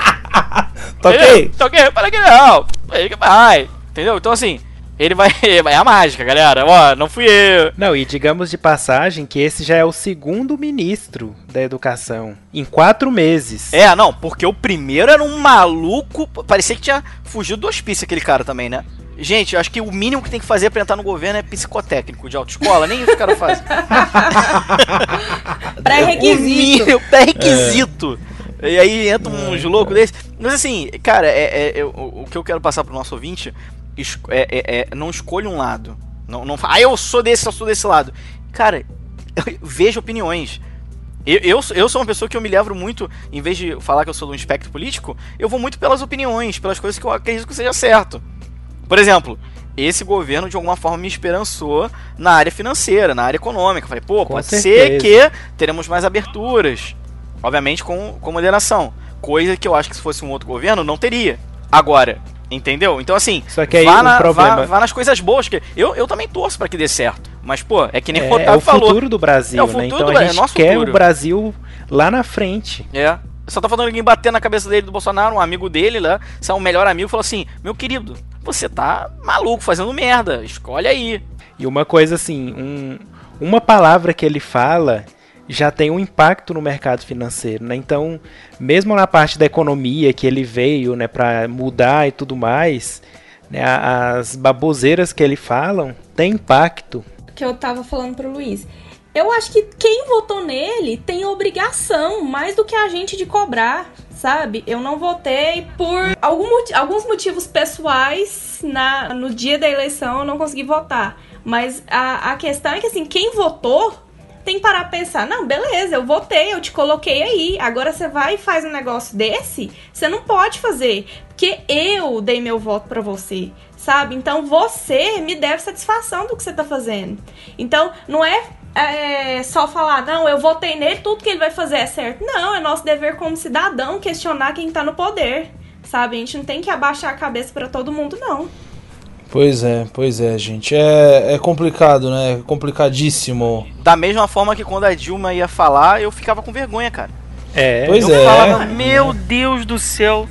<laughs> Toquei. Toquei, falei que não. Ele que vai. Entendeu? Então assim, ele vai, vai <laughs> a mágica, galera. Ó, não fui eu. Não, e digamos de passagem que esse já é o segundo ministro da educação em quatro meses. É, não, porque o primeiro era um maluco. Parecia que tinha fugido do hospício aquele cara também, né? Gente, eu acho que o mínimo que tem que fazer pra entrar no governo é psicotécnico de autoescola. Nem isso o cara faz. <laughs> Pré-requisito. Pré-requisito. É. E aí entra uns loucos desse. Mas assim, cara, é, é, é, o, o que eu quero passar pro nosso ouvinte é, é, é, não escolha um lado. Não, não ah, eu sou desse, eu sou desse lado. Cara, <laughs> veja opiniões. Eu, eu, eu, sou uma pessoa que eu me levo muito, em vez de falar que eu sou de um espectro político, eu vou muito pelas opiniões, pelas coisas que eu acredito que seja certo. Por exemplo, esse governo de alguma forma me esperançou na área financeira, na área econômica. falei, pô, com pode certeza. ser que teremos mais aberturas. Obviamente com, com moderação. Coisa que eu acho que se fosse um outro governo não teria. Agora, Entendeu? Então, assim, Só que aí vá, na, problema... vá, vá, nas coisas boas, que eu, eu também torço para que dê certo. Mas, pô, é que nem é, o Otávio é o falou. futuro do Brasil, é o né? futuro Então do... a gente é nosso quer futuro. o Brasil lá na frente. É. Só tá falando alguém bater na cabeça dele do Bolsonaro, um amigo dele lá, seu um melhor amigo, falou assim: Meu querido, você tá maluco, fazendo merda, escolhe aí. E uma coisa assim, um, uma palavra que ele fala já tem um impacto no mercado financeiro, né? Então, mesmo na parte da economia que ele veio, né, para mudar e tudo mais, né, as baboseiras que ele falam tem impacto. Que eu tava falando pro Luiz. Eu acho que quem votou nele tem obrigação, mais do que a gente, de cobrar, sabe? Eu não votei por algum, alguns motivos pessoais. Na, no dia da eleição eu não consegui votar. Mas a, a questão é que, assim, quem votou tem que parar pra pensar, não, beleza, eu votei, eu te coloquei aí. Agora você vai e faz um negócio desse, você não pode fazer. Porque eu dei meu voto para você, sabe? Então você me deve satisfação do que você tá fazendo. Então, não é, é só falar, não, eu votei nele, tudo que ele vai fazer é certo. Não, é nosso dever como cidadão questionar quem tá no poder, sabe? A gente não tem que abaixar a cabeça para todo mundo, não. Pois é, pois é, gente. É, é complicado, né? É complicadíssimo. Da mesma forma que quando a Dilma ia falar, eu ficava com vergonha, cara. É, Pois eu é. falava, meu Deus do céu,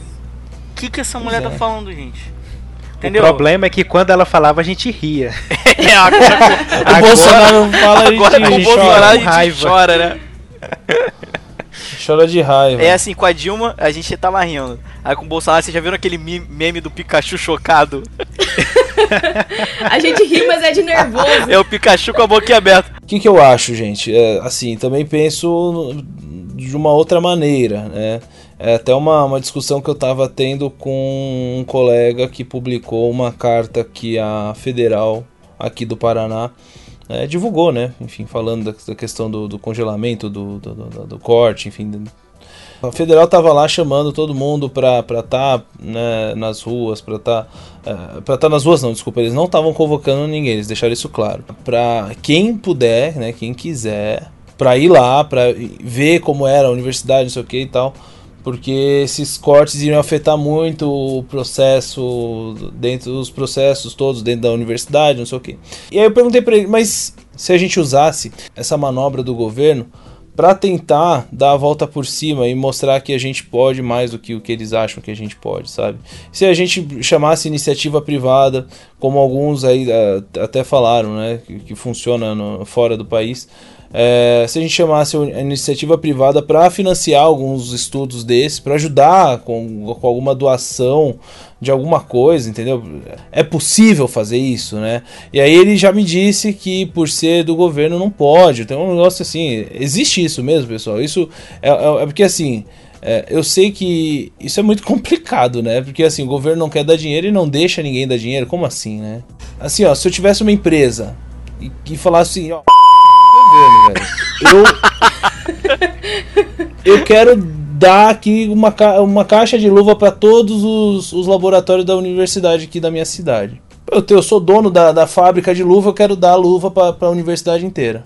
o que, que essa mulher é. tá falando, gente? o Entendeu? problema é que quando ela falava a gente ria. <laughs> é, agora, O Agora- Bolsonaro fala, a gente, agora com o chora, Bolsonaro a com gente raiva. chora, né? <laughs> chora de raiva. É assim, com a Dilma a gente tava rindo. Aí com o Bolsonaro, vocês já viram aquele meme do Pikachu chocado? <laughs> A gente ri, mas é de nervoso. <laughs> É o Pikachu com a boquinha aberta. O que, que eu acho, gente? É, assim, também penso de uma outra maneira, né? É até uma, uma discussão que eu estava tendo com um colega que publicou uma carta que a federal aqui do Paraná é, divulgou, né? Enfim, falando da, da questão do, do congelamento, do, do, do- corte, enfim. A federal estava lá chamando todo mundo para estar né, nas ruas, para estar. para estar nas ruas, não, desculpa, eles não estavam convocando ninguém, eles deixaram isso claro. Para quem puder, né, quem quiser, para ir lá, para ver como era a universidade, não sei o que e tal, porque esses cortes iriam afetar muito o processo, dentro dos processos todos dentro da universidade, não sei o que. E aí eu perguntei para ele, mas se a gente usasse essa manobra do governo para tentar dar a volta por cima e mostrar que a gente pode mais do que o que eles acham que a gente pode, sabe? Se a gente chamasse iniciativa privada, como alguns aí ah, até falaram, né, que, que funciona no- fora do país, é, se a gente chamasse a iniciativa privada para financiar alguns estudos desses, para ajudar com, com alguma doação de alguma coisa, entendeu? É possível fazer isso, né? E aí ele já me disse que por ser do governo não pode. Tem um negócio assim, existe isso mesmo, pessoal. Isso é, é- é porque assim. é, eu sei que isso é muito <laughs> complicado, né? Porque assim, o governo não quer dar dinheiro e não deixa ninguém dar dinheiro. Como assim, né? Assim, ó, se eu tivesse uma empresa e, e falasse assim, ó, velho. Eu, <laughs> eu quero dar aqui uma, ca- uma caixa de luva para todos os, os laboratórios da universidade aqui da minha cidade. Eu, eu sou dono da, da fábrica de luva, eu quero dar a luva para a universidade inteira.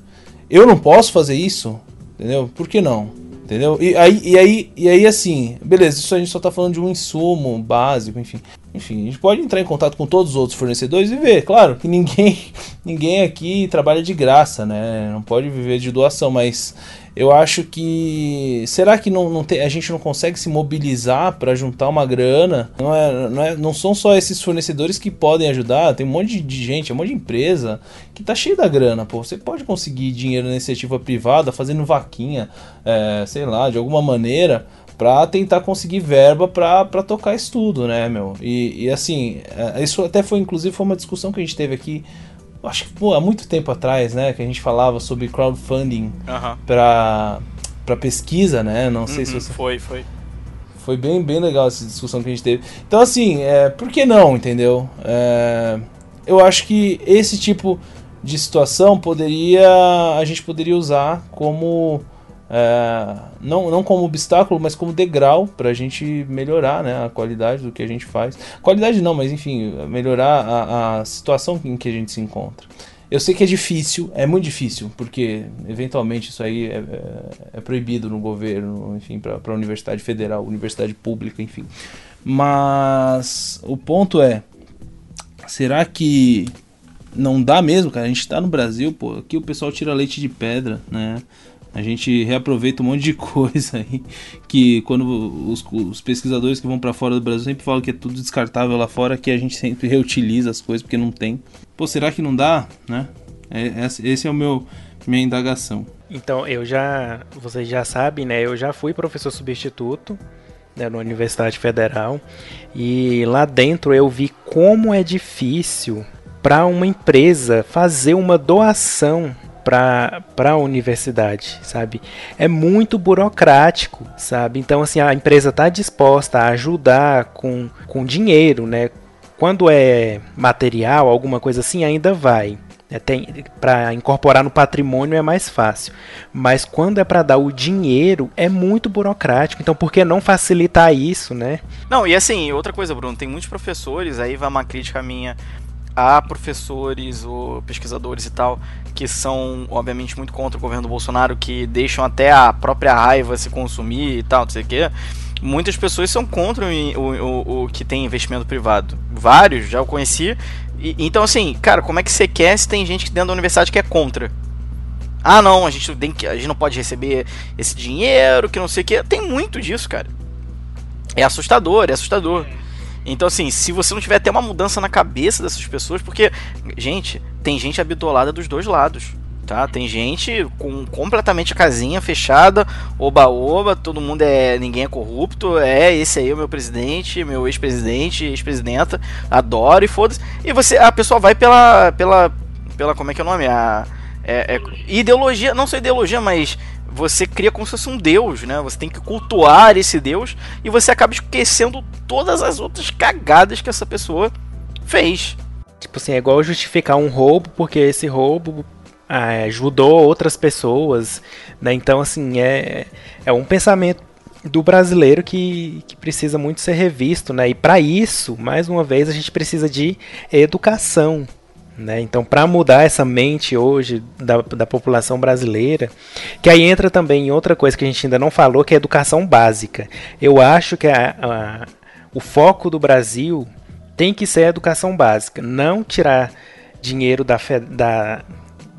Eu não posso fazer isso, entendeu? Por que não? Entendeu? E aí, e aí, e aí assim, beleza, isso a gente só tá falando de um insumo básico, enfim. Enfim, a gente pode entrar em contato com todos os outros fornecedores e ver, claro, que ninguém, <laughs> ninguém aqui trabalha de graça, né? Não pode viver de doação, mas eu acho que. Será que não, não tem, a gente não consegue se mobilizar para juntar uma grana? Não, é, não, é, não são só esses fornecedores que podem ajudar, tem um monte de, gente, um monte de empresa que tá cheio da grana, pô. Você pode conseguir dinheiro na iniciativa privada, fazendo vaquinha, é, sei lá, de alguma maneira, pra tentar conseguir verba pra, pra tocar isso tudo, né, meu? E, e assim, é, isso até foi, inclusive, foi uma discussão que a gente teve aqui, acho que pô, há muito tempo atrás, né, que a gente falava sobre crowdfunding Aham. pra, pra pesquisa, né? Não sei se Uhum, você. Foi, foi. Foi bem, bem legal essa discussão que a gente teve. Então, assim, é, por que não, entendeu? É, eu acho que esse tipo de situação poderia. A gente poderia usar como. É, não, não como obstáculo, mas como degrau para a gente melhorar né, a qualidade do que a gente faz. Qualidade não, mas enfim, melhorar a, a situação em que a gente se encontra. Eu sei que é difícil, é muito difícil, porque eventualmente isso aí é, é- é proibido no governo, enfim, para a universidade federal, universidade pública, enfim. Mas o ponto é, será que não dá mesmo, cara? A gente tá no Brasil, pô, aqui o pessoal tira leite de pedra, né? A gente reaproveita um monte de <laughs> coisa aí que quando os, os pesquisadores que vão para fora do Brasil sempre falam que é tudo descartável lá fora, que a gente sempre reutiliza as coisas porque não tem. Pô, será que não dá, né? É- esse esse é o meu minha indagação. Então, eu já, vocês já sabem, né? Eu já fui professor substituto né, na Universidade Federal e lá dentro eu vi como é difícil para uma empresa fazer uma doação para a universidade, sabe? É muito burocrático, sabe? Então, assim, a empresa está disposta a ajudar com, com dinheiro, né? Quando é material, alguma coisa assim, ainda vai. É, para incorporar no patrimônio é mais fácil. Mas quando é para dar o dinheiro, é muito burocrático. Então, por que não facilitar isso, né? Não, e assim, outra coisa, Bruno, tem muitos professores, aí vai uma crítica minha há professores ou pesquisadores e tal que são, obviamente, muito contra o governo do Bolsonaro, que deixam até a própria raiva se consumir e tal, não sei o quê. Muitas pessoas são contra o, o, o que tem investimento privado. Vários, já o conheci. E, então, assim, cara, como é que você quer se tem gente dentro da universidade que é contra? Ah, não, a gente, tem que, a gente não pode receber esse dinheiro, que não sei o que. Tem muito disso, cara. É assustador, é assustador. Então, assim, se você não tiver até uma mudança na cabeça dessas pessoas, porque, gente, tem gente habitolada dos dois lados. Tá? Tem gente com completamente a casinha fechada, oba-oba, todo mundo é. ninguém é corrupto, é esse aí é o meu presidente, meu ex-presidente, ex-presidenta, adoro e foda-se. E você, a pessoa vai pela. pela. pela. como é que é o nome? A. É, é, ideologia, não só ideologia, mas você cria como se fosse um deus, né? Você tem que cultuar esse deus e você acaba esquecendo todas as outras cagadas que essa pessoa fez. Tipo assim, é igual justificar um roubo porque esse roubo ah, ajudou outras pessoas, né? Então, assim, é, é um pensamento do brasileiro que, que precisa muito ser revisto, né? E para isso, mais uma vez, a gente precisa de educação, né? Então, para mudar essa mente hoje da, da população brasileira, que aí entra também em outra coisa que a gente ainda não falou, que é a educação básica. Eu acho que a, a, o foco do Brasil tem que ser a educação básica, não tirar dinheiro da, da,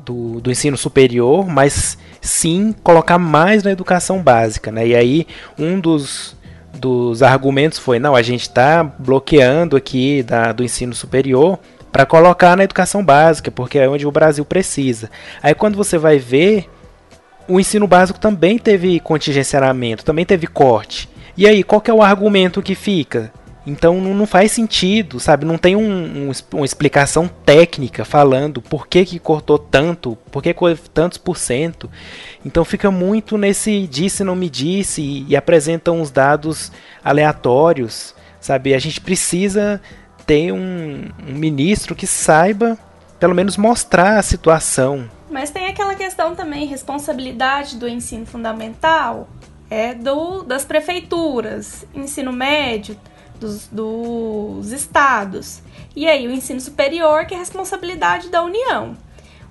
do, do ensino superior, mas sim colocar mais na educação básica. Né? E aí, um dos, dos argumentos foi: não, a gente está bloqueando aqui da, do ensino superior para colocar na educação básica, porque é onde o Brasil precisa. Aí quando você vai ver, o ensino básico também teve contingenciamento, também teve corte. E aí, qual é o argumento que fica? Então não faz sentido, sabe? Não tem um, um, uma explicação técnica falando por que, que cortou tanto, por que tantos por cento. Então fica muito nesse disse não me disse e, e apresentam uns dados aleatórios, sabe? A gente precisa ter um, um ministro que saiba, pelo menos, mostrar a situação. Mas tem aquela questão também, responsabilidade do ensino fundamental é do das prefeituras, ensino médio dos, dos estados. E aí o ensino superior, que é responsabilidade da União.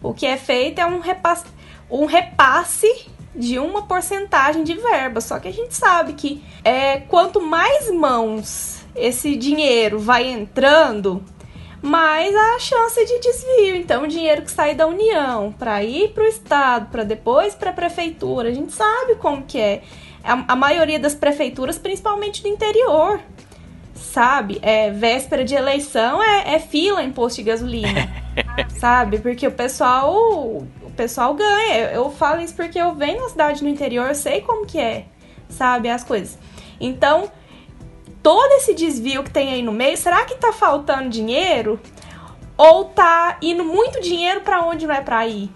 O que é feito é um repasse, um repasse de uma porcentagem de verba. Só que a gente sabe que é, quanto mais mãos esse dinheiro vai entrando, mais a chance de desvio. Então, o dinheiro que sai da União para ir para o Estado, para depois para a Prefeitura, a gente sabe como que é. A, a, maioria das prefeituras, principalmente do interior, sabe? É, véspera de eleição é, é fila em posto de gasolina, <laughs> sabe? Porque o pessoal, o pessoal ganha. Eu, eu falo isso porque eu venho na cidade no interior, eu sei como que é, sabe? As coisas. Então, todo esse desvio que tem aí no meio, será que tá faltando dinheiro? Ou tá indo muito dinheiro para onde não é para ir?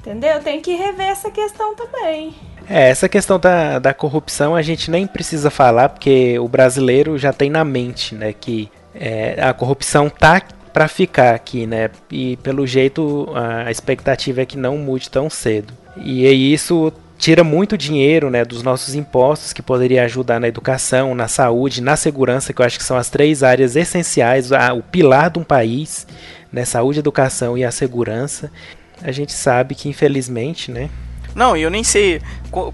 Entendeu? Tem que rever essa questão também. É, essa questão da, da corrupção a gente nem precisa falar, porque o brasileiro já tem na mente, né, que é, a corrupção tá para ficar aqui, né? E pelo jeito a expectativa é que não mude tão cedo. E isso tira muito dinheiro né, dos nossos impostos que poderia ajudar na educação, na saúde, na segurança, que eu acho que são as três áreas essenciais, a, o pilar de um país, né, saúde, educação e a segurança. A gente sabe que infelizmente, né? Não, e eu nem sei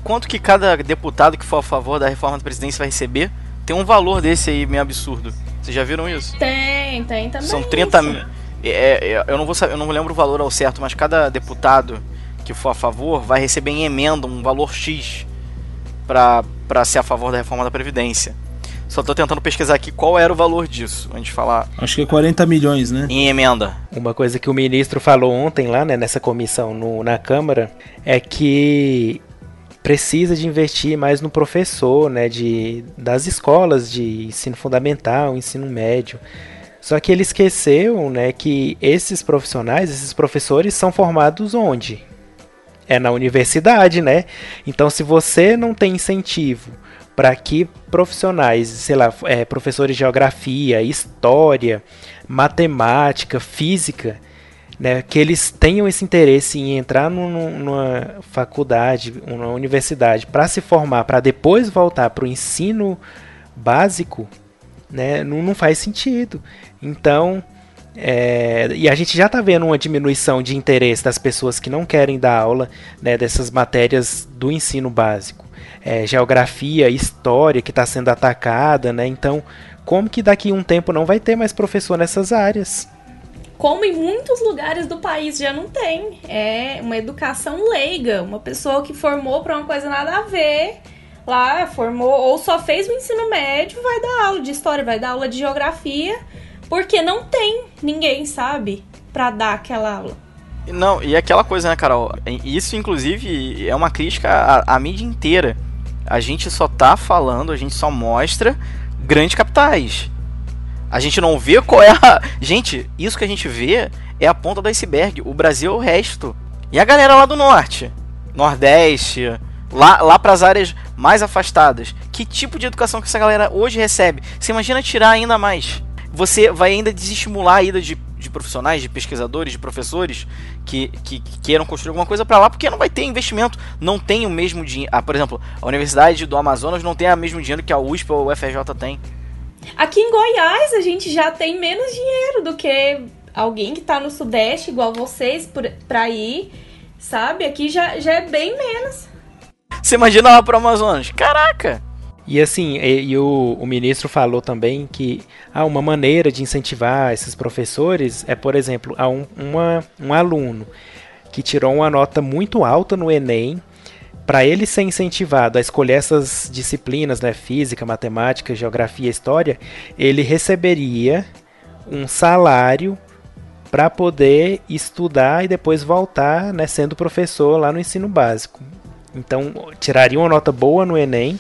quanto que cada deputado que for a favor da reforma da presidência vai receber. Tem um valor desse aí meio absurdo. Vocês já viram isso? Tem, tem também. São 30 mil. É, é, eu não vou saber, eu não lembro o valor ao certo, mas cada deputado que for a favor vai receber em emenda um valor X para ser a favor da reforma da Previdência. Só tô tentando pesquisar aqui qual era o valor disso, antes de falar. Acho que é 40 milhões, né? Em emenda. Uma coisa que o ministro falou ontem lá, né, nessa comissão no, na Câmara, é que precisa de investir mais no professor, né, de, das escolas de ensino fundamental, ensino médio. Só que ele esqueceu, né, que esses profissionais, esses professores são formados onde? É na universidade, né? Então, se você não tem incentivo para que profissionais, sei lá, é, professores de geografia, história, matemática, física, né, que eles tenham esse interesse em entrar numa faculdade, numa universidade, para se formar, para depois voltar para o ensino básico, né, não, não faz sentido. Então, É, e a gente já está vendo uma diminuição de interesse das pessoas que não querem dar aula né, dessas matérias do ensino básico. É, geografia, história que está sendo atacada, né? Então, como que daqui a um tempo não vai ter mais professor nessas áreas? Como em muitos lugares do país já não tem. É uma educação leiga, uma pessoa que formou para uma coisa nada a ver lá, formou ou só fez o ensino médio, vai dar aula de história, vai dar aula de geografia, porque não tem ninguém, sabe, para dar aquela aula. Não, e aquela coisa, né, Carol? Isso, inclusive, é uma crítica à, à mídia inteira. A gente só tá falando, a gente só mostra grandes capitais. A gente não vê qual é a. <laughs> Gente, isso que a gente vê é a ponta do iceberg. O Brasil é o resto. E a galera lá do norte, Nordeste, lá, lá para as áreas mais afastadas. Que tipo de educação que essa galera hoje recebe? Você imagina tirar ainda mais? Você vai ainda desestimular a ida de, de profissionais, de pesquisadores, de professores que, que, que queiram construir alguma coisa para lá, porque não vai ter investimento, não tem o mesmo dinheiro. Ah, por exemplo, a Universidade do Amazonas não tem o mesmo dinheiro que a USP ou o FJ tem. Aqui em Goiás a gente já tem menos dinheiro do que alguém que tá no Sudeste, igual vocês, por, pra ir, sabe? Aqui já, já é bem menos. Você imagina lá pro Amazonas? Caraca! E assim, e, e o, o, ministro falou também que ah, uma maneira de incentivar esses professores é, por exemplo, a um, uma, um aluno que tirou uma nota muito alta no Enem, para ele ser incentivado a escolher essas disciplinas, né, física, matemática, geografia, história, ele receberia um salário para poder estudar e depois voltar, né, sendo professor lá no ensino básico. Então, tiraria uma nota boa no Enem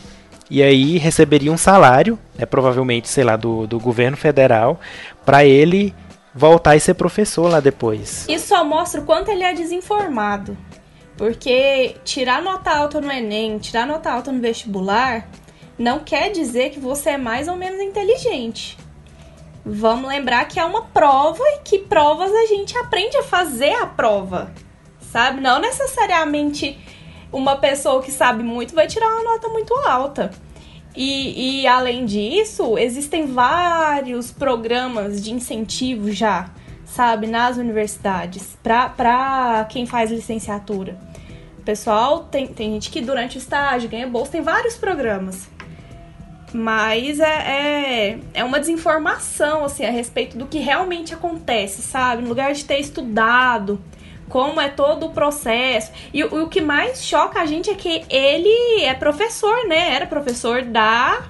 e aí receberia um salário, né, provavelmente, sei lá, do, do governo federal, para ele voltar e ser professor lá depois. Isso só mostra o quanto ele é desinformado. Porque tirar nota alta no Enem, tirar nota alta no vestibular, não quer dizer que você é mais ou menos inteligente. Vamos lembrar que é uma prova e que provas a gente aprende a fazer a prova, sabe? Não necessariamente uma pessoa que sabe muito vai tirar uma nota muito alta. E, e além disso, existem vários programas de incentivo já, sabe, nas universidades, para quem faz licenciatura. Pessoal, tem, tem gente que durante o estágio ganha bolsa, tem vários programas. Mas é, é, é, uma desinformação, assim, a respeito do que realmente acontece, sabe? No lugar de ter estudado, como é todo o processo. E o, o que mais choca a gente é que ele é professor, né? Era professor da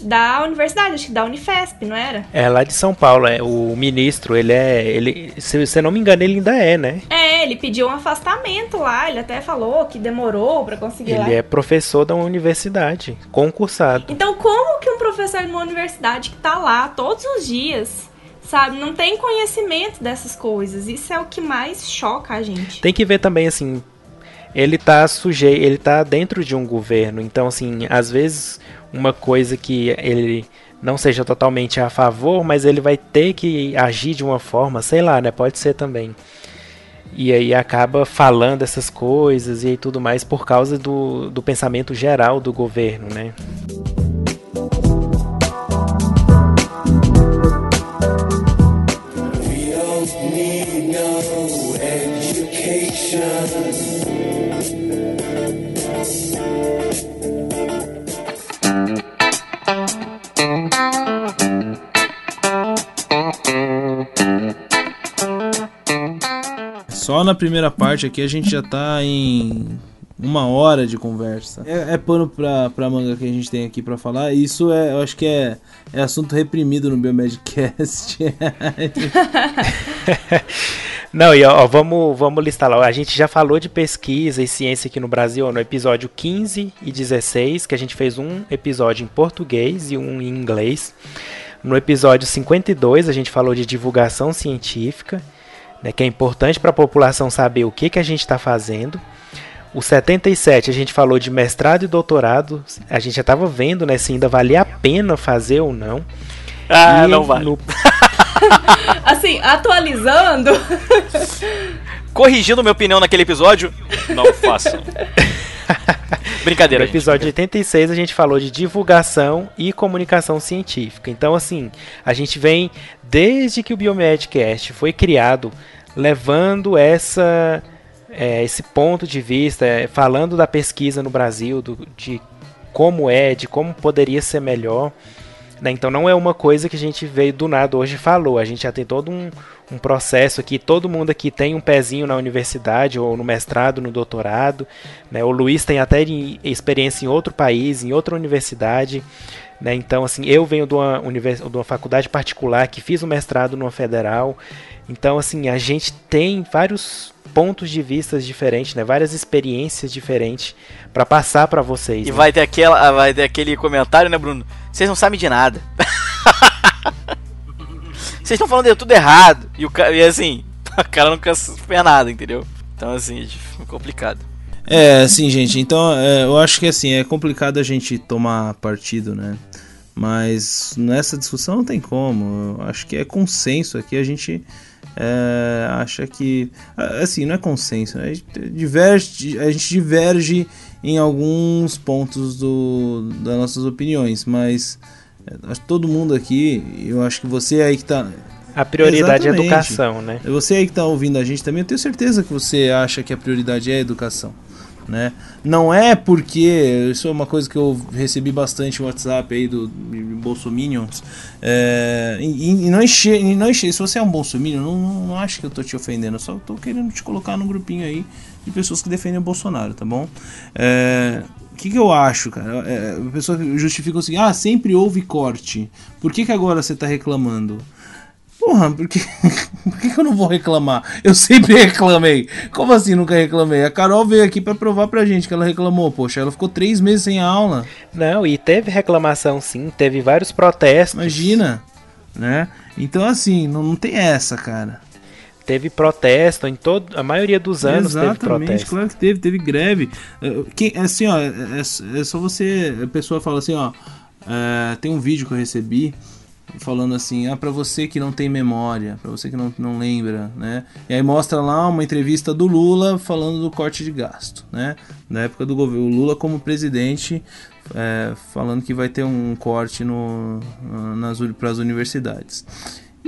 da universidade, acho que da Unifesp, não era? É, lá de São Paulo, é. O ministro, ele é. Ele, se você não me engano, ele ainda é, né? É, ele pediu um afastamento lá, ele até falou que demorou para conseguir ele lá. é professor da universidade, concursado. Então, como que um professor de uma universidade que tá lá todos os dias sabe? Não tem conhecimento dessas coisas. Isso é o que mais choca a gente. Tem que ver também, assim, ele tá sujeito, ele tá dentro de um governo, então, assim, às vezes uma coisa que ele não seja totalmente a favor, mas ele vai ter que agir de uma forma, sei lá, né? Pode ser também. E aí acaba falando essas coisas e tudo mais por causa do, do pensamento geral do governo, né? Só na primeira parte aqui a gente já tá em uma hora de conversa. É, é pano pra, pra manga que a gente tem aqui para falar. Isso é, eu acho que é, é assunto reprimido no Biomedcast. <laughs> Não, e ó, vamos, vamos listar lá. A gente já falou de pesquisa e ciência aqui no Brasil no episódio 15 e 16, que a gente fez um episódio em português e um em inglês. No episódio 52, a gente falou de divulgação científica né, que é importante para a população saber o que, que a gente está fazendo. O 77 a gente falou de mestrado e doutorado, a gente já estava vendo né, se ainda valia a pena fazer ou não. Ah, e não vale. No... <laughs> assim, atualizando. Corrigindo minha opinião naquele episódio, não façam. <laughs> Brincadeira, No gente, episódio 86 a gente falou de divulgação e comunicação científica. Então, assim, a gente vem desde que o Biomedcast foi criado, levando essa é, esse ponto de vista, é, falando da pesquisa no Brasil, do, de como é, de como poderia ser melhor. Né? Então não é uma coisa que a gente veio do nada hoje e falou. A gente já tem todo um, um processo aqui. Todo mundo aqui tem um pezinho na universidade, ou no mestrado, no doutorado. né? O Luiz tem até experiência em outro país, em outra universidade. né? Então, assim, eu venho de uma, univers... de uma faculdade particular que fiz o mestrado numa federal. Então, assim, a gente tem vários pontos de vista diferentes, né? Várias experiências diferentes para passar para vocês. E né? vai ter, aquela, vai ter aquele comentário, né, Bruno? Vocês não sabem de nada. <laughs> Vocês estão falando de tudo errado. E, o, ca- e assim, <laughs> o cara nunca fez nada, entendeu? Então, assim, é complicado. É, assim, gente, então é, eu acho que assim, é complicado a gente tomar partido, né? Mas nessa discussão não tem como. Eu acho que é consenso aqui, a gente é, acha que. Assim, não é consenso, né? a, gente diverge, a gente diverge em alguns pontos do, das nossas opiniões, mas é, acho que todo mundo aqui, eu acho que você aí que tá. A prioridade é a Exatamente. educação, né? Você aí que está ouvindo a gente também, eu tenho certeza que você acha que a prioridade é a educação. Né? Não é porque, isso é uma coisa que eu recebi bastante no WhatsApp aí do Bolsominions, é, e, e não enche, e não enche, se você é um Bolsominion, não, não, não acho que eu tô te ofendendo, eu só tô querendo te colocar num grupinho aí de pessoas que defendem o Bolsonaro, tá bom? É, o que, que eu acho, cara? É, a pessoa justifica seguinte: ah, sempre houve corte. Por que, que agora você tá reclamando? Porra, por que, <laughs> por que eu não vou reclamar? Eu sempre <laughs> reclamei. Como assim nunca reclamei? A Carol veio aqui pra provar pra gente que ela reclamou. Poxa, ela ficou três meses sem aula. Não, e teve reclamação sim, teve vários protestos. Imagina, né? Então, assim, não, não tem essa, cara. Teve protesto em todo, a maioria dos anos teve Exatamente, protesto. claro que teve, teve greve. Eh, Quem, assim, ó, é, é- é só você. A pessoa fala assim, ó. eh, tem um vídeo que eu recebi falando assim, ah, para você que não tem memória, para você que não, não lembra, né? E aí mostra lá uma entrevista do Lula falando do corte de gasto, né? Na época do governo, o Lula como presidente eh, falando que vai ter um corte no, nas para as universidades.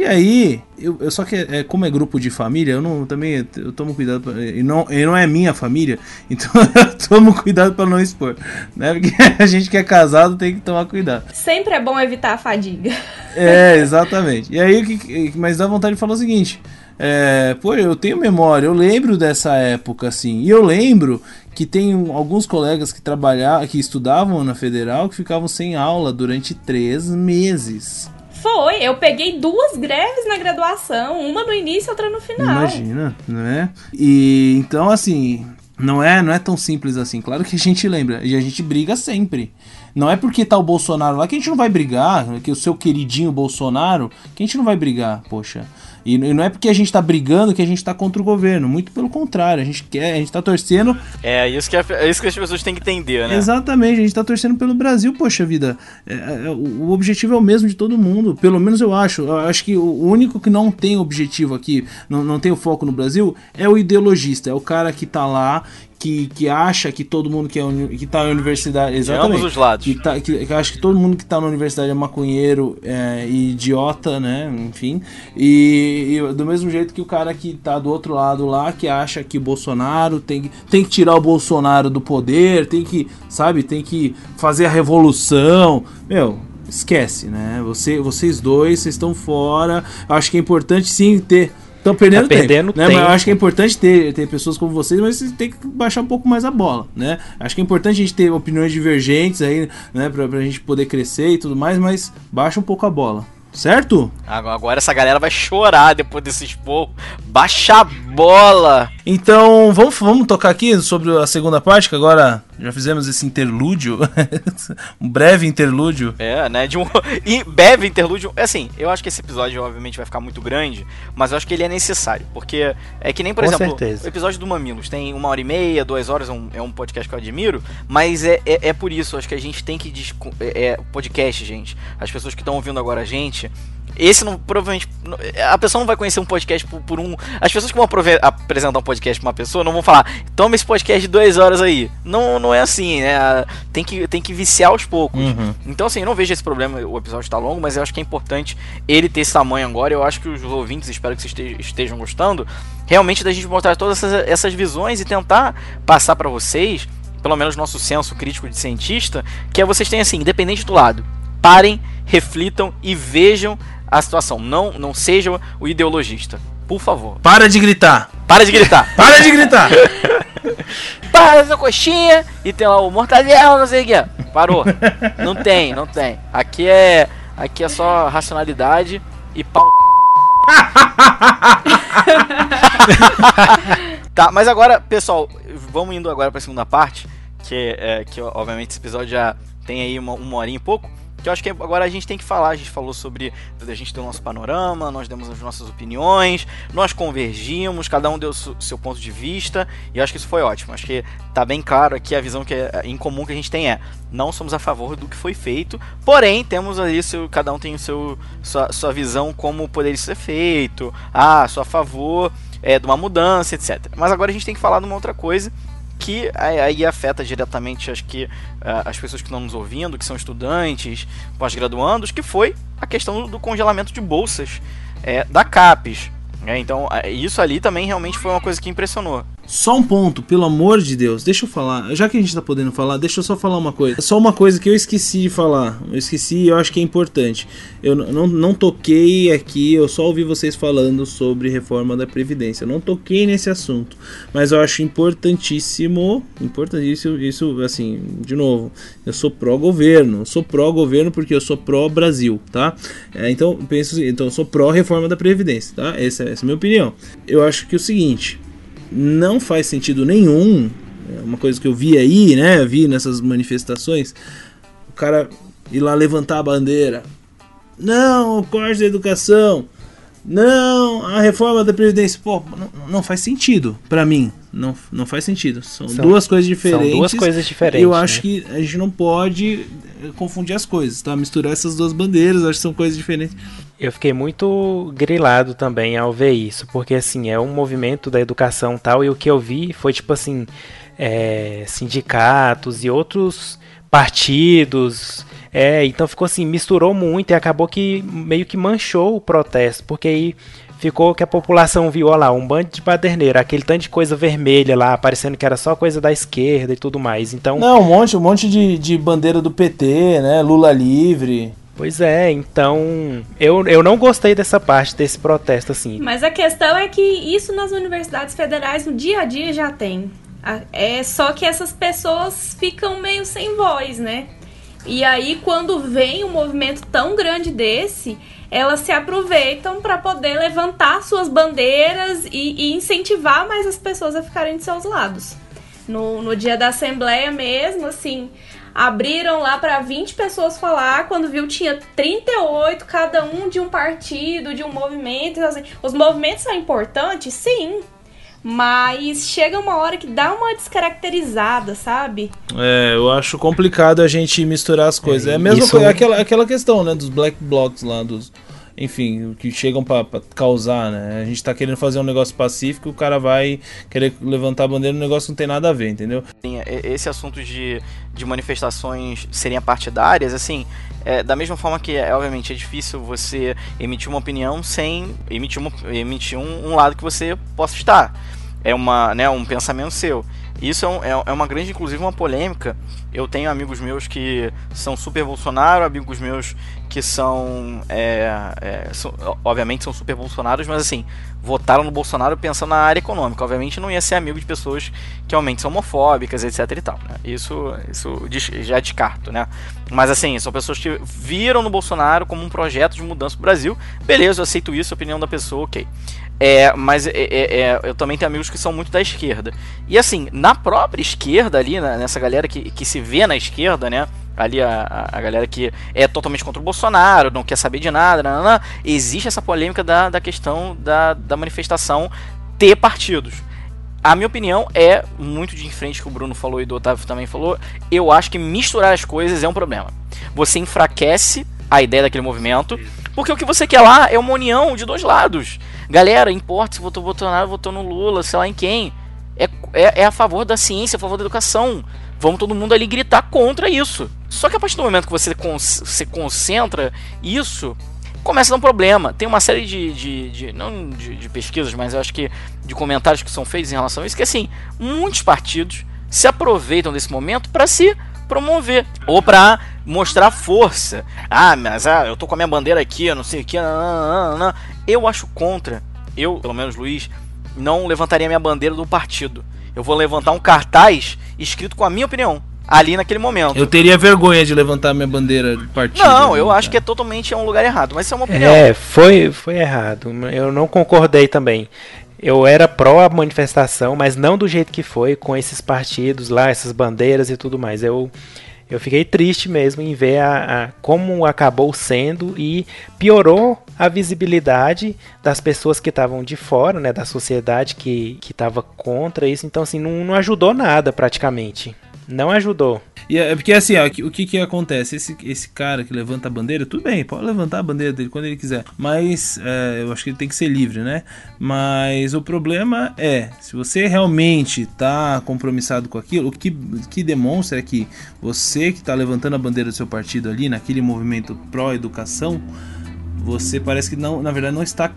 E aí, eu, eu só que é, como é grupo de família, eu não também eu tomo cuidado pra, e não e não é minha família, <laughs> então eu tomo cuidado para não expor, né? Porque <laughs> a gente que é casado tem que tomar cuidado. Sempre é bom evitar a fadiga. É, exatamente. E aí, o que, mas dá vontade de falar o seguinte: é, pô, eu tenho memória, eu lembro dessa época, assim, e eu lembro que tem alguns colegas que trabalhavam, que estudavam na federal, que ficavam sem aula durante três meses. Foi, eu peguei duas greves na graduação, uma no início outra no final. Imagina, né? E então, assim, não é, não é tão simples assim. Claro que a gente lembra, e a gente briga sempre. Não é porque tá o Bolsonaro lá que a gente não vai brigar, que o seu queridinho Bolsonaro, que a gente não vai brigar, poxa. E, não é porque a gente tá brigando que a gente tá contra o governo, muito pelo contrário, a gente quer, a gente tá torcendo É isso que, é isso que as pessoas têm que entender, né? Exatamente, a gente tá torcendo pelo Brasil, poxa vida. É, é, o, o objetivo é o mesmo de todo mundo, pelo menos eu acho. Eu acho que o único que não tem objetivo aqui, não, não tem o foco no Brasil, é o ideologista, é o cara que tá lá, que, que acha que todo mundo que, é que tá na universidade. Exatamente. ambos os lados. Que, tá, que, que acha que todo mundo que tá na universidade é maconheiro é, e idiota, né? Enfim. E, e do mesmo jeito que o cara que tá do outro lado lá, que acha que o Bolsonaro tem, que- tem que tirar o Bolsonaro do poder, tem que, sabe, tem que fazer a revolução. Meu, esquece, né? Você, vocês dois, vocês estão fora. Acho que é importante sim ter. Estão perdendo, Tá perdendo tempo, né? Mas eu tempo. acho que é importante ter, ter pessoas como vocês, mas vocês têm que baixar um pouco mais a bola, né? Acho que é importante a gente ter opiniões divergentes aí, né? Pra, pra gente poder crescer e tudo mais, mas baixa um pouco a bola, certo? Agora agora essa galera vai chorar depois desse expor. Baixa a bola! Então, vamos, vamos tocar aqui sobre a segunda parte, que agora já fizemos esse interlúdio, <laughs> um breve interlúdio. É, né? De um. <laughs> E breve interlúdio. Assim, eu acho que esse episódio, obviamente, vai ficar muito grande, mas eu acho que ele é necessário. Porque é que nem, por Com exemplo, certeza. o episódio do Mamilos tem uma hora e meia, duas horas, é um, é um podcast que eu admiro, mas é, é, é por isso, acho que a gente tem que. É, é podcast, gente. As pessoas que estão ouvindo agora a gente. Esse não, provavelmente. A pessoa não vai conhecer um podcast por, por um. As pessoas que vão apresentar um podcast pra uma pessoa não vão falar, toma esse podcast de duas horas aí. Não, não é assim, né? Tem que, tem que viciar aos poucos. Uhum. Então, assim, eu não vejo esse problema, o episódio está longo, mas eu acho que é importante ele ter esse tamanho agora. Eu acho que os ouvintes, espero que vocês estejam gostando, realmente da gente mostrar todas essas, essas visões e tentar passar para vocês, pelo menos nosso senso crítico de cientista, que é vocês têm assim, independente do lado. Parem, reflitam e vejam a situação. Não, não seja o ideologista. Por favor. Para de gritar. Para de gritar. <laughs> Para de gritar. <laughs> Para essa coxinha e tem lá o mortadela, não sei o que. Parou. Não tem, não tem. Aqui é, aqui é só racionalidade e pau. <laughs> tá, mas agora, pessoal, vamos indo agora para a segunda parte, que é, que obviamente esse episódio já tem aí uma, uma horinha e pouco. Que eu acho que agora a gente tem que falar. A gente falou sobre. A gente deu o nosso panorama, nós demos as nossas opiniões, nós convergimos, cada um deu o seu ponto de vista, e eu acho que isso foi ótimo. Acho que tá bem claro aqui a visão que é, em comum que a gente tem é: não somos a favor do que foi feito, porém temos ali, seu, cada um tem o seu, sua, sua visão como poderia ser feito, ah, sou a favor é, de uma mudança, etc. Mas agora a gente tem que falar de uma outra coisa que aí afeta diretamente acho que uh, as pessoas que estão nos ouvindo, que são estudantes, pós-graduandos, que foi a questão do congelamento de bolsas é, da CAPES. É, então, isso ali também realmente foi uma coisa que impressionou. Só um ponto, pelo amor de Deus, deixa eu falar. Já que a gente tá podendo falar, deixa eu só falar uma coisa. Só uma coisa que eu esqueci de falar. Eu esqueci e eu acho que é importante. Eu não, não toquei aqui, eu só ouvi vocês falando sobre reforma da Previdência. Eu não toquei nesse assunto. Mas eu acho importantíssimo. Importantíssimo, isso, assim, de novo. Eu sou pró-governo. Sou pró-governo porque eu sou pró-Brasil, tá? É, então, penso então, eu sou pró-reforma da Previdência, tá? Essa, essa é a minha opinião. Eu acho que é o seguinte não faz sentido nenhum. É uma coisa que eu vi aí, né? Vi nessas manifestações. O cara ir lá levantar a bandeira. Não, o corte da educação. Não, a reforma da Previdência. Pô, não, não faz sentido para mim. Não, não faz sentido. São, são, duas coisas diferentes. São duas coisas diferentes. Eu acho né? que a gente não pode confundir as coisas, tá? Misturar essas duas bandeiras, acho que são coisas diferentes. Eu fiquei muito grilado também ao ver isso, porque assim, é um movimento da educação tal, e o que eu vi foi tipo assim, é, sindicatos e outros partidos. É, então ficou assim, misturou muito e acabou que meio que manchou o protesto, porque aí ficou que a população viu, ó lá, um bando de baderneiro, aquele tanto de coisa vermelha lá, parecendo que era só coisa da esquerda e tudo mais. Então, Não, um monte, um monte de, de bandeira do PT, né? Lula livre. Pois é, então eu, eu não gostei dessa parte desse protesto assim. Mas a questão é que isso nas universidades federais no dia a dia já tem. É só que essas pessoas ficam meio sem voz, né? E aí quando vem um movimento tão grande desse, elas se aproveitam para poder levantar suas bandeiras e, e, incentivar mais as pessoas a ficarem de seus lados. No, no dia da assembleia mesmo, assim, abriram lá para 20 pessoas falar, quando viu tinha 38, cada um de um partido, de um movimento. Então, assim, os movimentos são importantes, sim, mas chega uma hora que dá uma descaracterizada, sabe? É, eu acho complicado a gente misturar as coisas. É, é a mesma coisa, é aquela, aquela questão, né, dos black blocs lá, dos enfim, que chegam para causar, né? A gente tá querendo fazer um negócio pacífico, o cara vai querer levantar a bandeira, um negócio não tem nada a ver, entendeu? Esse assunto de, de manifestações serem partidárias, assim, é, da mesma forma que, é, obviamente, é difícil você emitir uma opinião sem emitir, uma, emitir um, um lado que você possa estar. É uma, né, um pensamento seu. Isso é, um, é, é uma grande, inclusive, uma polêmica. Eu tenho amigos meus que são super Bolsonaro, amigos meus que são, é, é, são, obviamente são super bolsonaros, mas assim, votaram no Bolsonaro pensando na área econômica. Obviamente não ia ser amigo de pessoas que realmente são homofóbicas, etc e tal, né? Isso, isso já descarto, né? Mas assim, são pessoas que viram no Bolsonaro como um projeto de mudança pro Brasil. Beleza, eu aceito isso, a opinião da pessoa, ok. É, mas é, é, é, eu também tenho amigos que são muito da esquerda. E assim, na própria esquerda ali, né, nessa galera que, que se vê na esquerda, né? Ali a, a galera que é totalmente contra o Bolsonaro, não quer saber de nada, não, existe essa polêmica da, da questão da, da manifestação ter partidos. A minha opinião é muito de frente que o Bruno falou e do Otávio também falou. Eu acho que misturar as coisas é um problema. Você enfraquece a ideia daquele movimento, Porque o que você quer lá é uma união de dois lados. Galera, importa se votou Bolsonaro, votou no Lula, sei lá em quem. É, é, é a favor da ciência, a favor da educação. Vamos todo mundo ali gritar contra isso. Só que a partir do momento que você, você concentra isso, começa a dar um problema. Tem uma série de. de, de não de, de, pesquisas, mas eu acho que de comentários que são feitos em relação a isso, que assim, muitos partidos se aproveitam desse momento para se promover ou para mostrar força. Ah, mas ah, eu tô com a minha bandeira aqui, eu não sei o que. Eu acho contra. Eu, pelo menos Luiz, não levantaria minha bandeira do partido. Eu vou levantar um cartaz escrito com a minha opinião ali naquele momento. Eu teria vergonha de levantar minha bandeira do partido. Não, eu acho que é totalmente é um lugar errado, mas isso é uma opinião. É, foi, foi errado. Eu não concordei também. Eu era pró a manifestação, mas não do jeito que foi, com esses partidos lá, essas bandeiras e tudo mais. Eu, eu fiquei triste mesmo em ver a, a, como acabou sendo e piorou a visibilidade das pessoas que estavam de fora, né, da sociedade que estava contra isso. Então, assim, não, não ajudou nada praticamente. Não ajudou. E é porque assim, ó, o que que acontece? Esse, esse cara que levanta a bandeira, tudo bem, pode levantar a bandeira dele quando ele quiser. Mas é, eu acho que ele tem que ser livre, né? Mas o problema é, se você realmente tá compromissado com aquilo, o que, que demonstra é que você que tá levantando a bandeira do seu partido ali, naquele movimento pró-educação, você parece que não, na verdade, não está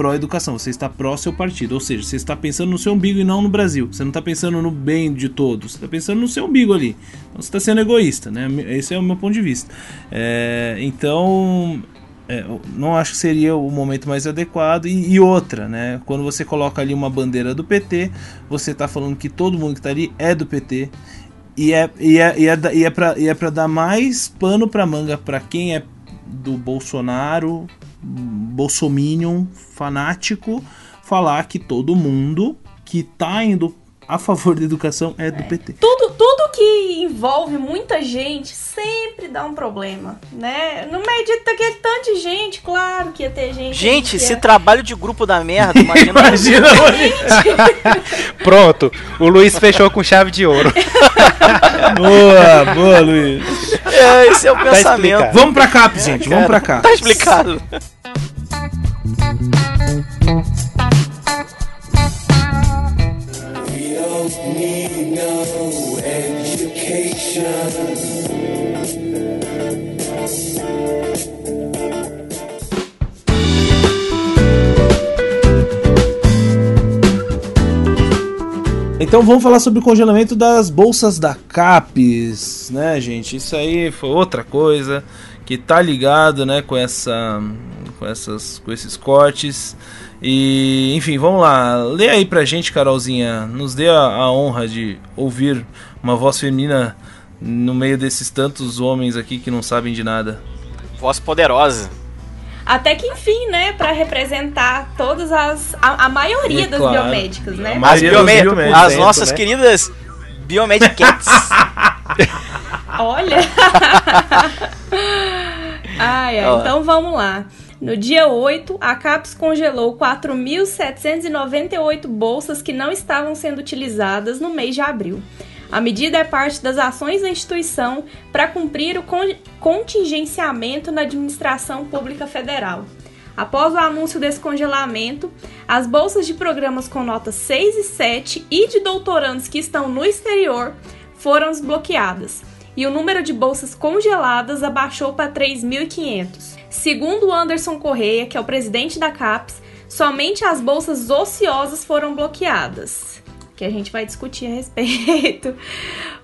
pró-educação, você está pró seu partido, ou seja, você está pensando no seu umbigo e não no Brasil. Você não está pensando no bem de todos, você está pensando no seu umbigo ali. Então você está sendo egoísta, né? Esse é o meu ponto de vista. É, então, é, não acho que seria o momento mais adequado. E, e, outra, né? Quando você coloca ali uma bandeira do PT, você está falando que todo mundo que está ali é do PT. E é, e é, e é, e é para é dar mais pano para manga para quem é do Bolsonaro, bolsominion fanático falar que todo mundo que tá indo a favor da educação é do é. PT. Tudo, tudo que envolve muita gente sempre dá um problema, né? No meio de aquele tanto de gente, claro que ia ter gente. Gente, esse trabalho de grupo da merda, <laughs> imagina. imagina <laughs> Pronto, o Luiz fechou com chave de ouro. <laughs> boa, boa, Luiz. É, esse é o tá pensamento. Explicado. Vamos pra cá, gente, vamos pra cá. Tá explicado. Então vamos falar sobre o congelamento das bolsas da CAPES, né, gente? Isso aí foi outra coisa que tá ligado, né, com essa com essas com esses cortes. E, enfim, vamos lá. Lê aí pra gente, Carolzinha. Nos dê a, a honra de ouvir uma voz feminina no meio desses tantos homens aqui que não sabem de nada. Voz poderosa. Até que enfim, né, para representar todas as a, a maioria é, das claro. biomédicas, né? As, biomé as nossas né? queridas biomedicats. <laughs> <laughs> Olha. <laughs> ai, ai, então vamos lá. No dia 8, a CAPES congelou 4.798 bolsas que não estavam sendo utilizadas no mês de abril. A medida é parte das ações da instituição para cumprir o contingenciamento na administração pública federal. Após o anúncio desse congelamento, as bolsas de programas com notas 6 e 7 e de doutorandos que estão no exterior foram desbloqueadas, e o número de bolsas congeladas abaixou para 3.500. Segundo Anderson Correia, que é o presidente da CAPES, somente as bolsas ociosas foram bloqueadas, que a gente vai discutir a respeito.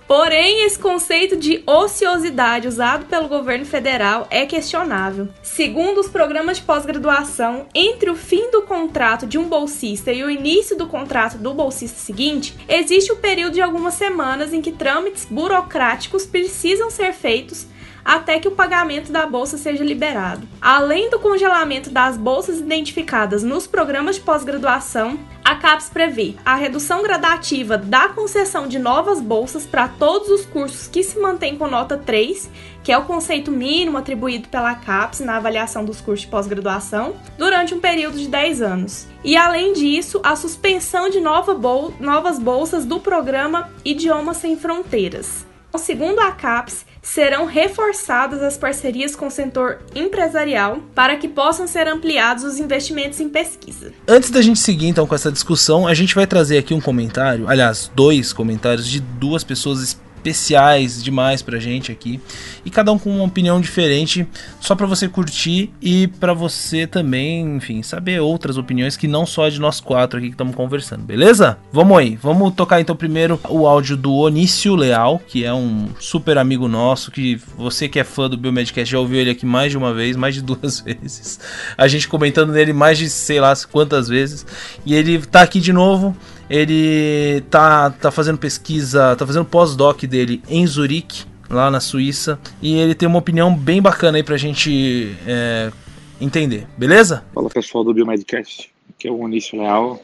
Porém, esse conceito de ociosidade usado pelo governo federal é questionável. Segundo os programas de pós-graduação, entre o fim do contrato de um bolsista e o início do contrato do bolsista seguinte, existe o um período de algumas semanas em que trâmites burocráticos precisam ser feitos até que o pagamento da bolsa seja liberado. Além do congelamento das bolsas identificadas nos programas de pós-graduação, a CAPES prevê a redução gradativa da concessão de novas bolsas para todos os cursos que se mantêm com nota 3, que é o conceito mínimo atribuído pela CAPES na avaliação dos cursos de pós-graduação, durante um período de 10 anos. E além disso, a suspensão de nova bol novas bolsas do programa Idiomas Sem Fronteiras. Segundo a CAPES, serão reforçadas as parcerias com o setor empresarial para que possam ser ampliados os investimentos em pesquisa. Antes da gente seguir então com essa discussão, a gente vai trazer aqui um comentário, aliás, dois comentários de duas pessoas especiais demais pra gente aqui. E cada um com uma opinião diferente, só para você curtir e para você também, enfim, saber outras opiniões que não só de nós quatro aqui que estamos conversando, beleza? Vamos aí, vamos tocar então primeiro o áudio do Onício Leal, que é um super amigo nosso, que você que é fã do Biomedcast já ouviu ele aqui mais de uma vez, mais de duas <laughs> vezes. A gente comentando nele mais de sei lá quantas vezes. E ele tá aqui de novo ele tá, tá fazendo pesquisa, tá fazendo pós-doc dele em Zurique, lá na Suíça, e ele tem uma opinião bem bacana aí pra gente é, entender, beleza? Fala pessoal do Biomedcast, aqui é o Onício Leal.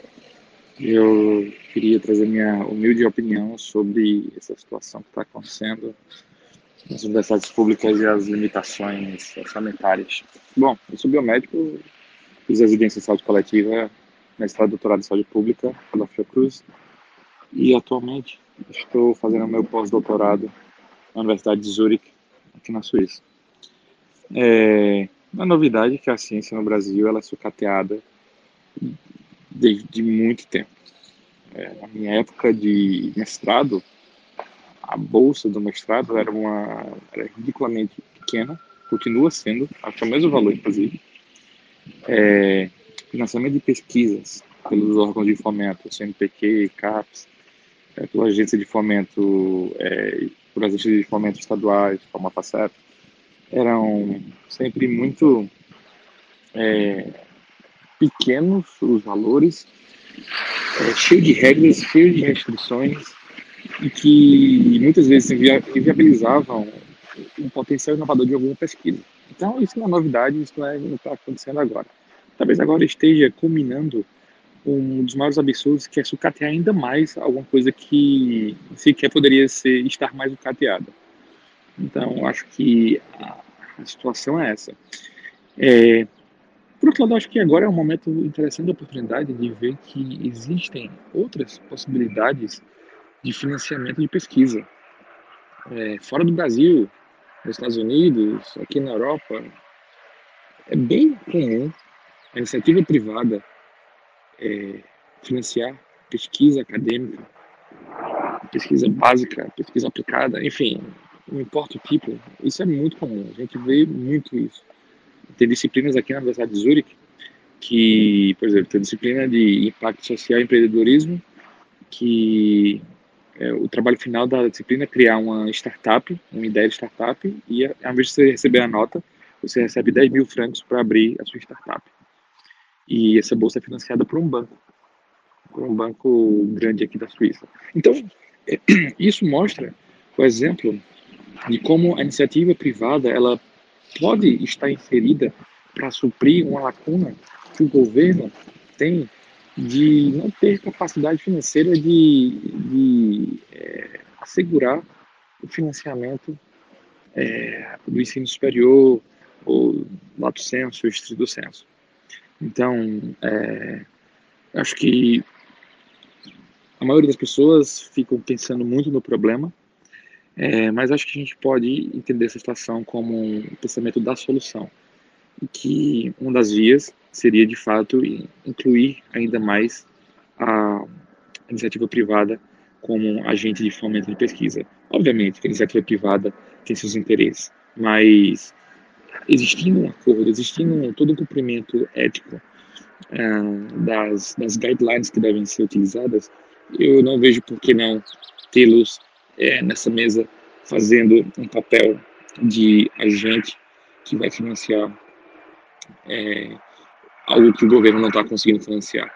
Eu queria trazer minha humilde opinião sobre essa situação que está acontecendo nas universidades públicas e as limitações orçamentárias. Bom, eu sou biomédico, fiz residência em saúde coletiva mestrado e doutorado em saúde pública pela Fiocruz e atualmente estou fazendo meu pós-doutorado na Universidade de Zurich, aqui na Suíça. É uma novidade que a ciência no Brasil ela é sucateada desde muito tempo. É, na minha época de mestrado, a bolsa do mestrado era uma era ridiculamente pequena, continua sendo, acho que é o mesmo valor, inclusive. É, financiamento de pesquisas pelos órgãos de fomento, CNPq, CAPES, é, pela agência de fomento, é, por agências de fomento estaduais, como a FACEP, eram sempre muito é, pequenos os valores, é, cheio de regras, cheio de restrições, e que muitas vezes inviabilizavam um potencial inovador de alguma pesquisa. Então, isso não é novidade, isso não é, está acontecendo agora talvez agora esteja culminando um dos maiores absurdos, que é sucatear ainda mais alguma coisa que sequer poderia ser estar mais sucateada. Então, acho que a, a situação é essa. É, por outro lado, acho que agora é um momento interessante, a oportunidade de ver que existem outras possibilidades de financiamento de pesquisa. É, fora do Brasil, nos Estados Unidos, aqui na Europa, é bem comum a iniciativa privada é, financiar pesquisa acadêmica, pesquisa básica, pesquisa aplicada, enfim, não importa o tipo, isso é muito comum, a gente vê muito isso. Tem disciplinas aqui na Universidade de Zurich que, por exemplo, tem disciplina de impacto social e empreendedorismo, que é, o trabalho final da disciplina é criar uma startup, uma ideia de startup, e ao invés de você receber a nota, você recebe 10 mil francos para abrir a sua startup. E essa bolsa é financiada por um banco, por um banco grande aqui da Suíça. Então, <clears throat> isso mostra o exemplo de como a iniciativa privada ela pode estar inserida para suprir uma lacuna que o governo tem de não ter capacidade financeira de, de é, assegurar o financiamento é, do ensino superior, ou lato senso, estrito senso. Então, é, acho que a maioria das pessoas ficam pensando muito no problema, é, mas acho que a gente pode entender essa situação como um pensamento da solução. E que uma das vias seria, de fato, incluir ainda mais a iniciativa privada como um agente de fomento de pesquisa. Obviamente que a iniciativa privada tem seus interesses, mas existindo um acordo, existindo todo um cumprimento ético uh, das, das guidelines que devem ser utilizadas, eu não vejo por que não tê-los é, nessa mesa fazendo um papel de agente que vai financiar é, algo que o governo não está conseguindo financiar.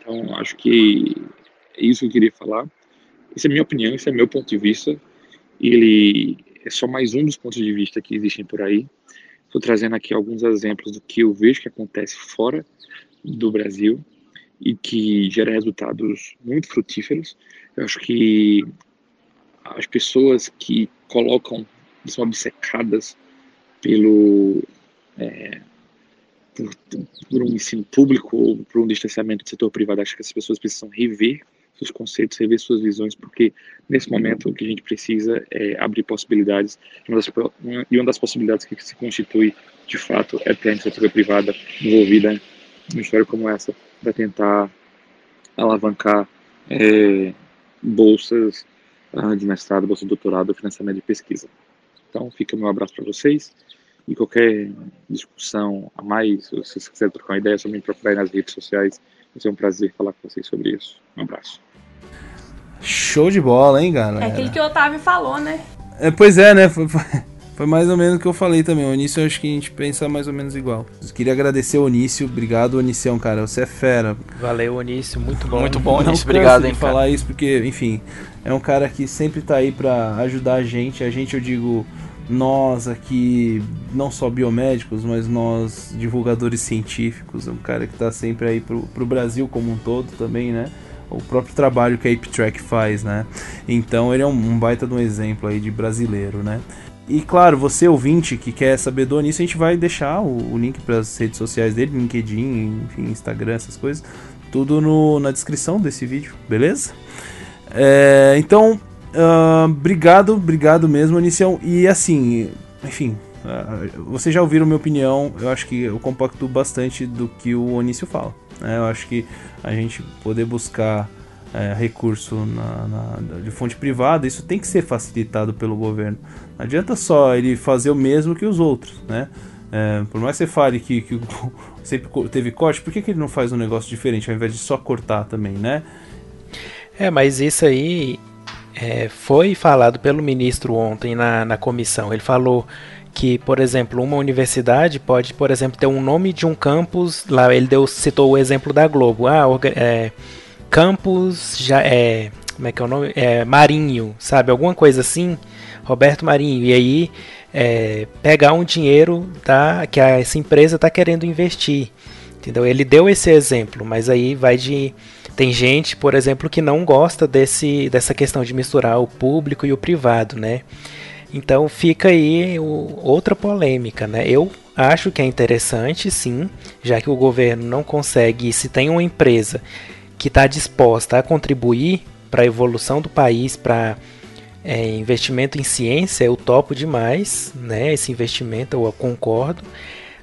Então, acho que é isso que eu queria falar. Essa é a minha opinião, esse é meu ponto de vista. Ele é só mais um dos pontos de vista que existem por aí. Estou trazendo aqui alguns exemplos do que eu vejo que acontece fora do Brasil e que gera resultados muito frutíferos. Eu acho que as pessoas que colocam, são obcecadas pelo é, por, por, um ensino público ou por um distanciamento do setor privado, acho que as pessoas precisam rever seus conceitos, rever suas visões, porque nesse momento o que a gente precisa é abrir possibilidades, e uma das, uma das possibilidades que se constitui, de fato, é ter a iniciativa privada envolvida em história como essa, para tentar alavancar é, bolsas uh, de mestrado, bolsa de doutorado, financiamento de pesquisa. Então, fica meu abraço para vocês e qualquer discussão a mais, se vocês quiserem trocar uma ideia, só me procurar nas redes sociais. Vai ser um prazer falar com vocês sobre isso. Um abraço. Show de bola, hein, galera? É aquilo que o Otávio falou, né? É, pois é, né? Foi, foi mais ou menos o que eu falei também. O Onício, eu acho que a gente pensa mais ou menos igual. Eu queria agradecer o Onício. Obrigado, Onicião, cara. Você é fera. Valeu, Onício. Muito bom. Muito bom, Não Onício. Obrigado, hein, de cara. falar isso porque, enfim, é um cara que sempre tá aí pra ajudar a gente. A gente, eu digo, nós aqui, não só biomédicos, mas nós divulgadores científicos. É um cara que tá sempre aí pro, pro Brasil como um todo também, né? O próprio trabalho que a ApeTrack faz, né? Então ele é um, um baita de um exemplo aí de brasileiro, né? E claro, você ouvinte que quer saber do Onício, a gente vai deixar o, o link para as redes sociais dele, LinkedIn, enfim, Instagram, essas coisas, tudo no, na descrição desse vídeo, beleza? É, então, obrigado, obrigado mesmo, Onicião. E assim, enfim, ah, vocês já ouviram minha opinião, eu acho que eu compacto bastante do que o Onício fala. né? Eu acho que a gente poder buscar é, recurso na, na- de fonte privada, isso tem que ser facilitado pelo governo. Não adianta só ele fazer o mesmo que os outros, né? É, por mais que você fale que, que <laughs> sempre teve corte, por que, que ele não faz um negócio diferente ao invés de só cortar também, né? É, mas isso aí é, foi falado pelo ministro ontem na, na comissão. Ele falou que, por exemplo, uma universidade pode, por exemplo, ter um nome de um campus. Lá ele deu, citou o exemplo da Globo. Ah, é, campus já é como é que é o nome? É, Marinho, sabe? Alguma coisa assim. Roberto Marinho. E aí é, pegar um dinheiro da, que a, essa empresa está querendo investir. Entendeu? Ele deu esse exemplo, mas aí vai de. Tem gente, por exemplo, que não gosta desse, dessa questão de misturar o público e o privado, né? Então fica aí o- outra polêmica, né? Eu acho que é interessante, sim, já que o governo não consegue, se tem uma empresa que está disposta a contribuir para a evolução do país, para é, investimento em ciência, eu topo demais, né? Esse investimento, eu concordo.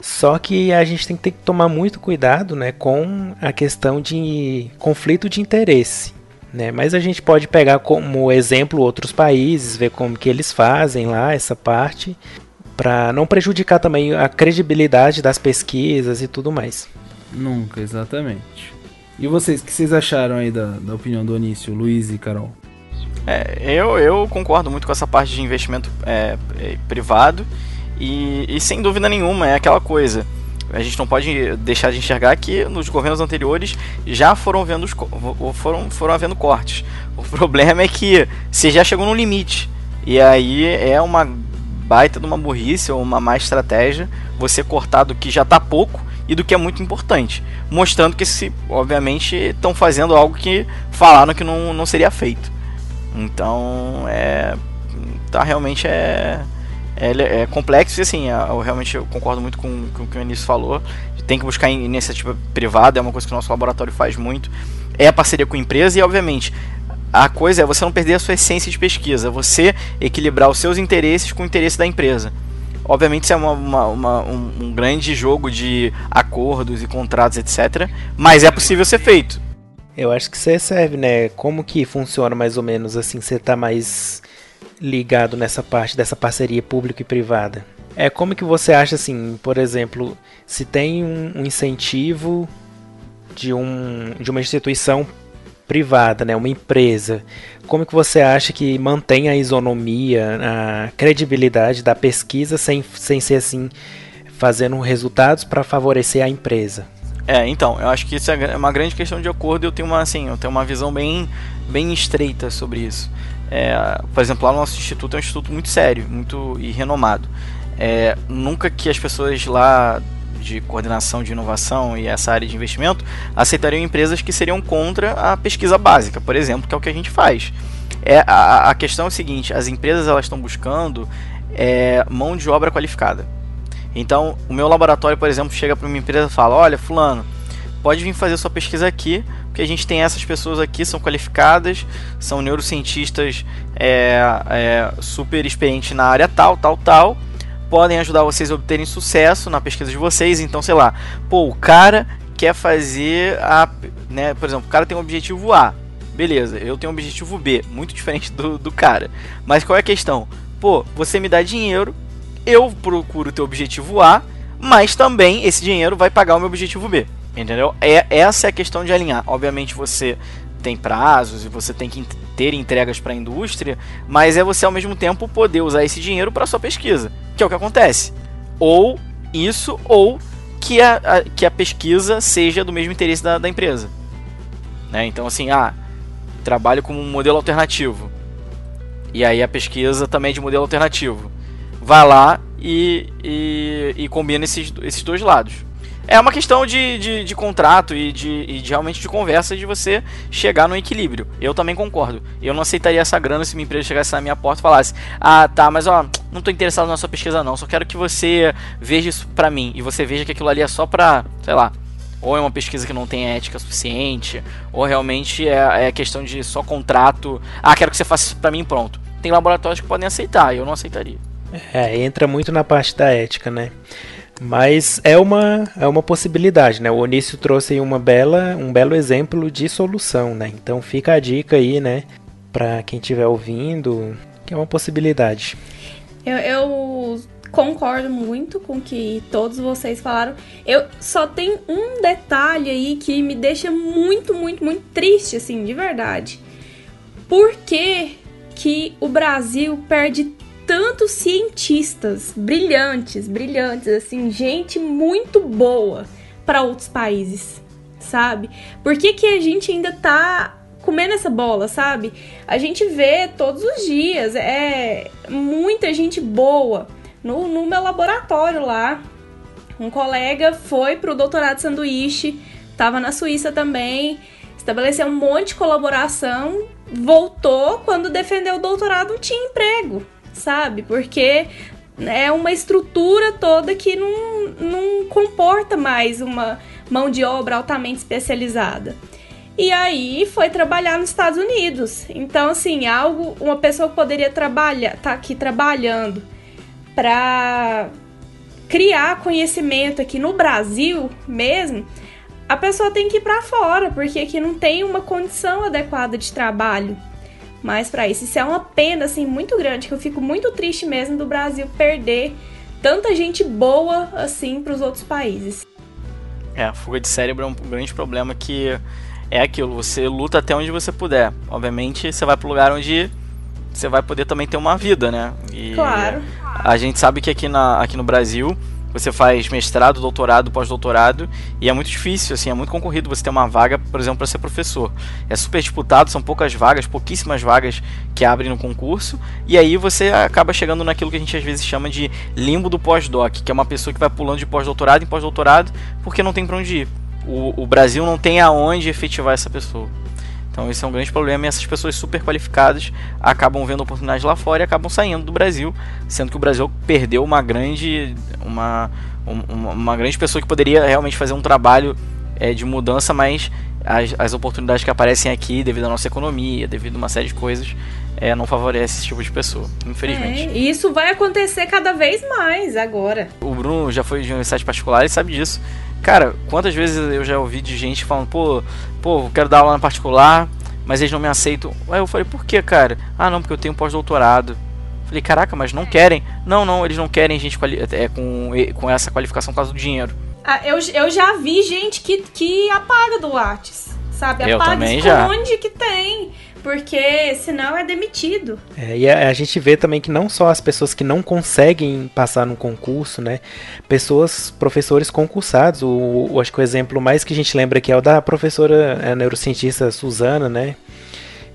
Só que a gente tem que ter que tomar muito cuidado, né, com a questão de conflito de interesse, né? Mas a gente pode pegar como exemplo outros países, ver como que eles fazem lá essa parte, para não prejudicar também a credibilidade das pesquisas e tudo mais. Nunca, exatamente. E vocês, o que vocês acharam aí da, da opinião do Onício, Luiz e Carol? É, eu, eu concordo muito com essa parte de investimento é, é, privado e, e sem dúvida nenhuma é aquela coisa. A gente não pode deixar de enxergar que nos governos anteriores já foram vendo os, foram, foram havendo cortes. O <laughs> problema é que você já chegou no limite. E aí é uma baita de uma burrice ou uma má estratégia você cortar do que já tá pouco e do que é muito importante. Mostrando que se, obviamente, estão fazendo algo que falaram que não, não seria feito. Então, é. Tá, realmente é. É, é complexo e assim, eu realmente eu concordo muito com, com o que o Início falou. Tem que buscar iniciativa privada, é uma coisa que o nosso laboratório faz muito. É a parceria com a empresa e, obviamente, a coisa é você não perder a sua essência de pesquisa, você equilibrar os seus interesses com o interesse da empresa. Obviamente isso é uma, uma- uma- um, um grande jogo de acordos e contratos, etc. Mas é possível ser feito. Eu acho que você serve, né? Como que funciona mais ou menos assim? Você tá mais ligado nessa parte dessa parceria público e privada? É como que você acha assim, por exemplo, se tem um, incentivo de, um, de uma instituição privada, né, uma empresa, como que você acha que mantém a isonomia, a credibilidade da pesquisa sem, sem ser assim fazendo resultados para favorecer a empresa? É, então, eu acho que isso é uma grande questão de acordo e eu tenho uma, assim, eu tenho uma visão bem, bem estreita sobre isso. É, por exemplo, lá no nosso instituto é um instituto muito sério, muito e renomado. É, nunca que as pessoas lá de coordenação de inovação e essa área de investimento aceitariam empresas que seriam contra a pesquisa básica, por exemplo, que é o que a gente faz. É, a, a questão é o seguinte, as empresas elas estão buscando é, mão de obra qualificada. Então, o meu laboratório, por exemplo, chega para uma empresa e fala: Olha, Fulano, pode vir fazer sua pesquisa aqui, porque a gente tem essas pessoas aqui, são qualificadas, são neurocientistas é, é, super experientes na área tal, tal, tal, podem ajudar vocês a obterem sucesso na pesquisa de vocês. Então, sei lá, pô, o cara quer fazer a. Né, por exemplo, o cara tem um objetivo A. Beleza, eu tenho um objetivo B, muito <laughs> diferente do, do cara. Mas qual é a questão? Pô, você me dá dinheiro, eu procuro o teu objetivo A, mas também esse dinheiro vai pagar o meu objetivo B. Entendeu? É, essa é a questão de alinhar. Obviamente você tem prazos e você tem que ter entregas para a indústria, mas é você ao mesmo tempo poder usar esse dinheiro para sua pesquisa, que é o que acontece. Ou isso, ou que a, a, que a pesquisa seja do mesmo interesse da, da empresa. Né? Então, assim, ah, trabalho como um modelo alternativo. E aí a pesquisa também é de modelo alternativo. Vai lá e, e, e combina esses, esses dois lados. É uma questão de, de, de contrato e de, e de, realmente de conversa de você chegar no equilíbrio. Eu também concordo. Eu não aceitaria essa grana se minha empresa chegasse na minha porta e falasse: Ah, tá, mas ó, não estou interessado na sua pesquisa, não. Só quero que você veja isso pra mim. E você veja que aquilo ali é só pra, sei lá, ou é uma pesquisa que não tem ética suficiente, ou realmente é, é questão de só contrato. Ah, quero que você faça isso pra mim pronto. Tem laboratórios que podem aceitar, eu não aceitaria. É, entra muito na parte da ética, né? Mas é uma, é uma possibilidade, né? O Onício trouxe uma bela, um belo exemplo de solução, né? Então fica a dica aí, né? Para quem estiver ouvindo, que é uma possibilidade. Eu, eu, concordo muito com o que todos vocês falaram. Eu só tem um detalhe aí que me deixa muito, muito, muito triste, assim, de verdade. Por que, que o Brasil perde tantos cientistas brilhantes, brilhantes, assim, gente muito boa para outros países, sabe? Por que, que a gente ainda tá comendo essa bola, sabe? A gente vê todos os dias, é muita gente boa. No, no meu laboratório lá, um colega foi pro doutorado de sanduíche, tava na Suíça também, estabeleceu um monte de colaboração, voltou, quando defendeu o doutorado não tinha emprego, sabe? Porque é uma estrutura toda que não, não comporta mais uma mão de obra altamente especializada. E aí foi trabalhar nos Estados Unidos. Então, assim, algo, uma pessoa que poderia trabalhar, tá aqui trabalhando para criar conhecimento aqui no Brasil mesmo, a pessoa tem que ir para fora, porque aqui não tem uma condição adequada de trabalho. Mas para isso, isso é uma pena assim muito grande, que eu fico muito triste mesmo do Brasil perder tanta gente boa assim para os outros países. É, a fuga de cérebro é um grande problema que é aquilo, você luta até onde você puder. Obviamente, você vai para lugar onde você vai poder também ter uma vida, né? E claro. A gente sabe que aqui, na, aqui no Brasil você faz mestrado, doutorado, pós-doutorado e é muito difícil, assim, é muito concorrido você ter uma vaga, por exemplo, para ser professor. É super disputado, são poucas vagas, pouquíssimas vagas que abrem no concurso e aí você acaba chegando naquilo que a gente às vezes chama de limbo do pós-doc, que é uma pessoa que vai pulando de pós-doutorado em pós-doutorado porque não tem para onde ir. O, o Brasil não tem aonde efetivar essa pessoa. Então esse é um grande problema e essas pessoas super qualificadas acabam vendo oportunidades lá fora e acabam saindo do Brasil, sendo que o Brasil perdeu uma grande uma, uma, uma grande pessoa que poderia realmente fazer um trabalho é, de mudança, mas as, as oportunidades que aparecem aqui devido à nossa economia, devido a uma série de coisas, é, não favorece esse tipo de pessoa, infelizmente. É, e isso vai acontecer cada vez mais agora. O Bruno já foi de universidade particular e sabe disso. Cara, quantas vezes eu já ouvi de gente falando, pô, pô, quero dar aula na particular, mas eles não me aceitam. Aí eu falei, por que, cara? Ah, não, porque eu tenho pós-doutorado. Falei, caraca, mas não querem? Não, não, eles não querem gente é, com, com essa qualificação por causa do dinheiro. Ah, eu, eu já vi gente que, que apaga do Lattes, sabe? Apaga, eu também já. onde que tem porque senão é demitido. É, e a, a, gente vê também que não só as pessoas que não conseguem passar no concurso, né? Pessoas, professores concursados. O, o acho que o exemplo mais que a gente lembra aqui é o da professora a neurocientista Suzana, né?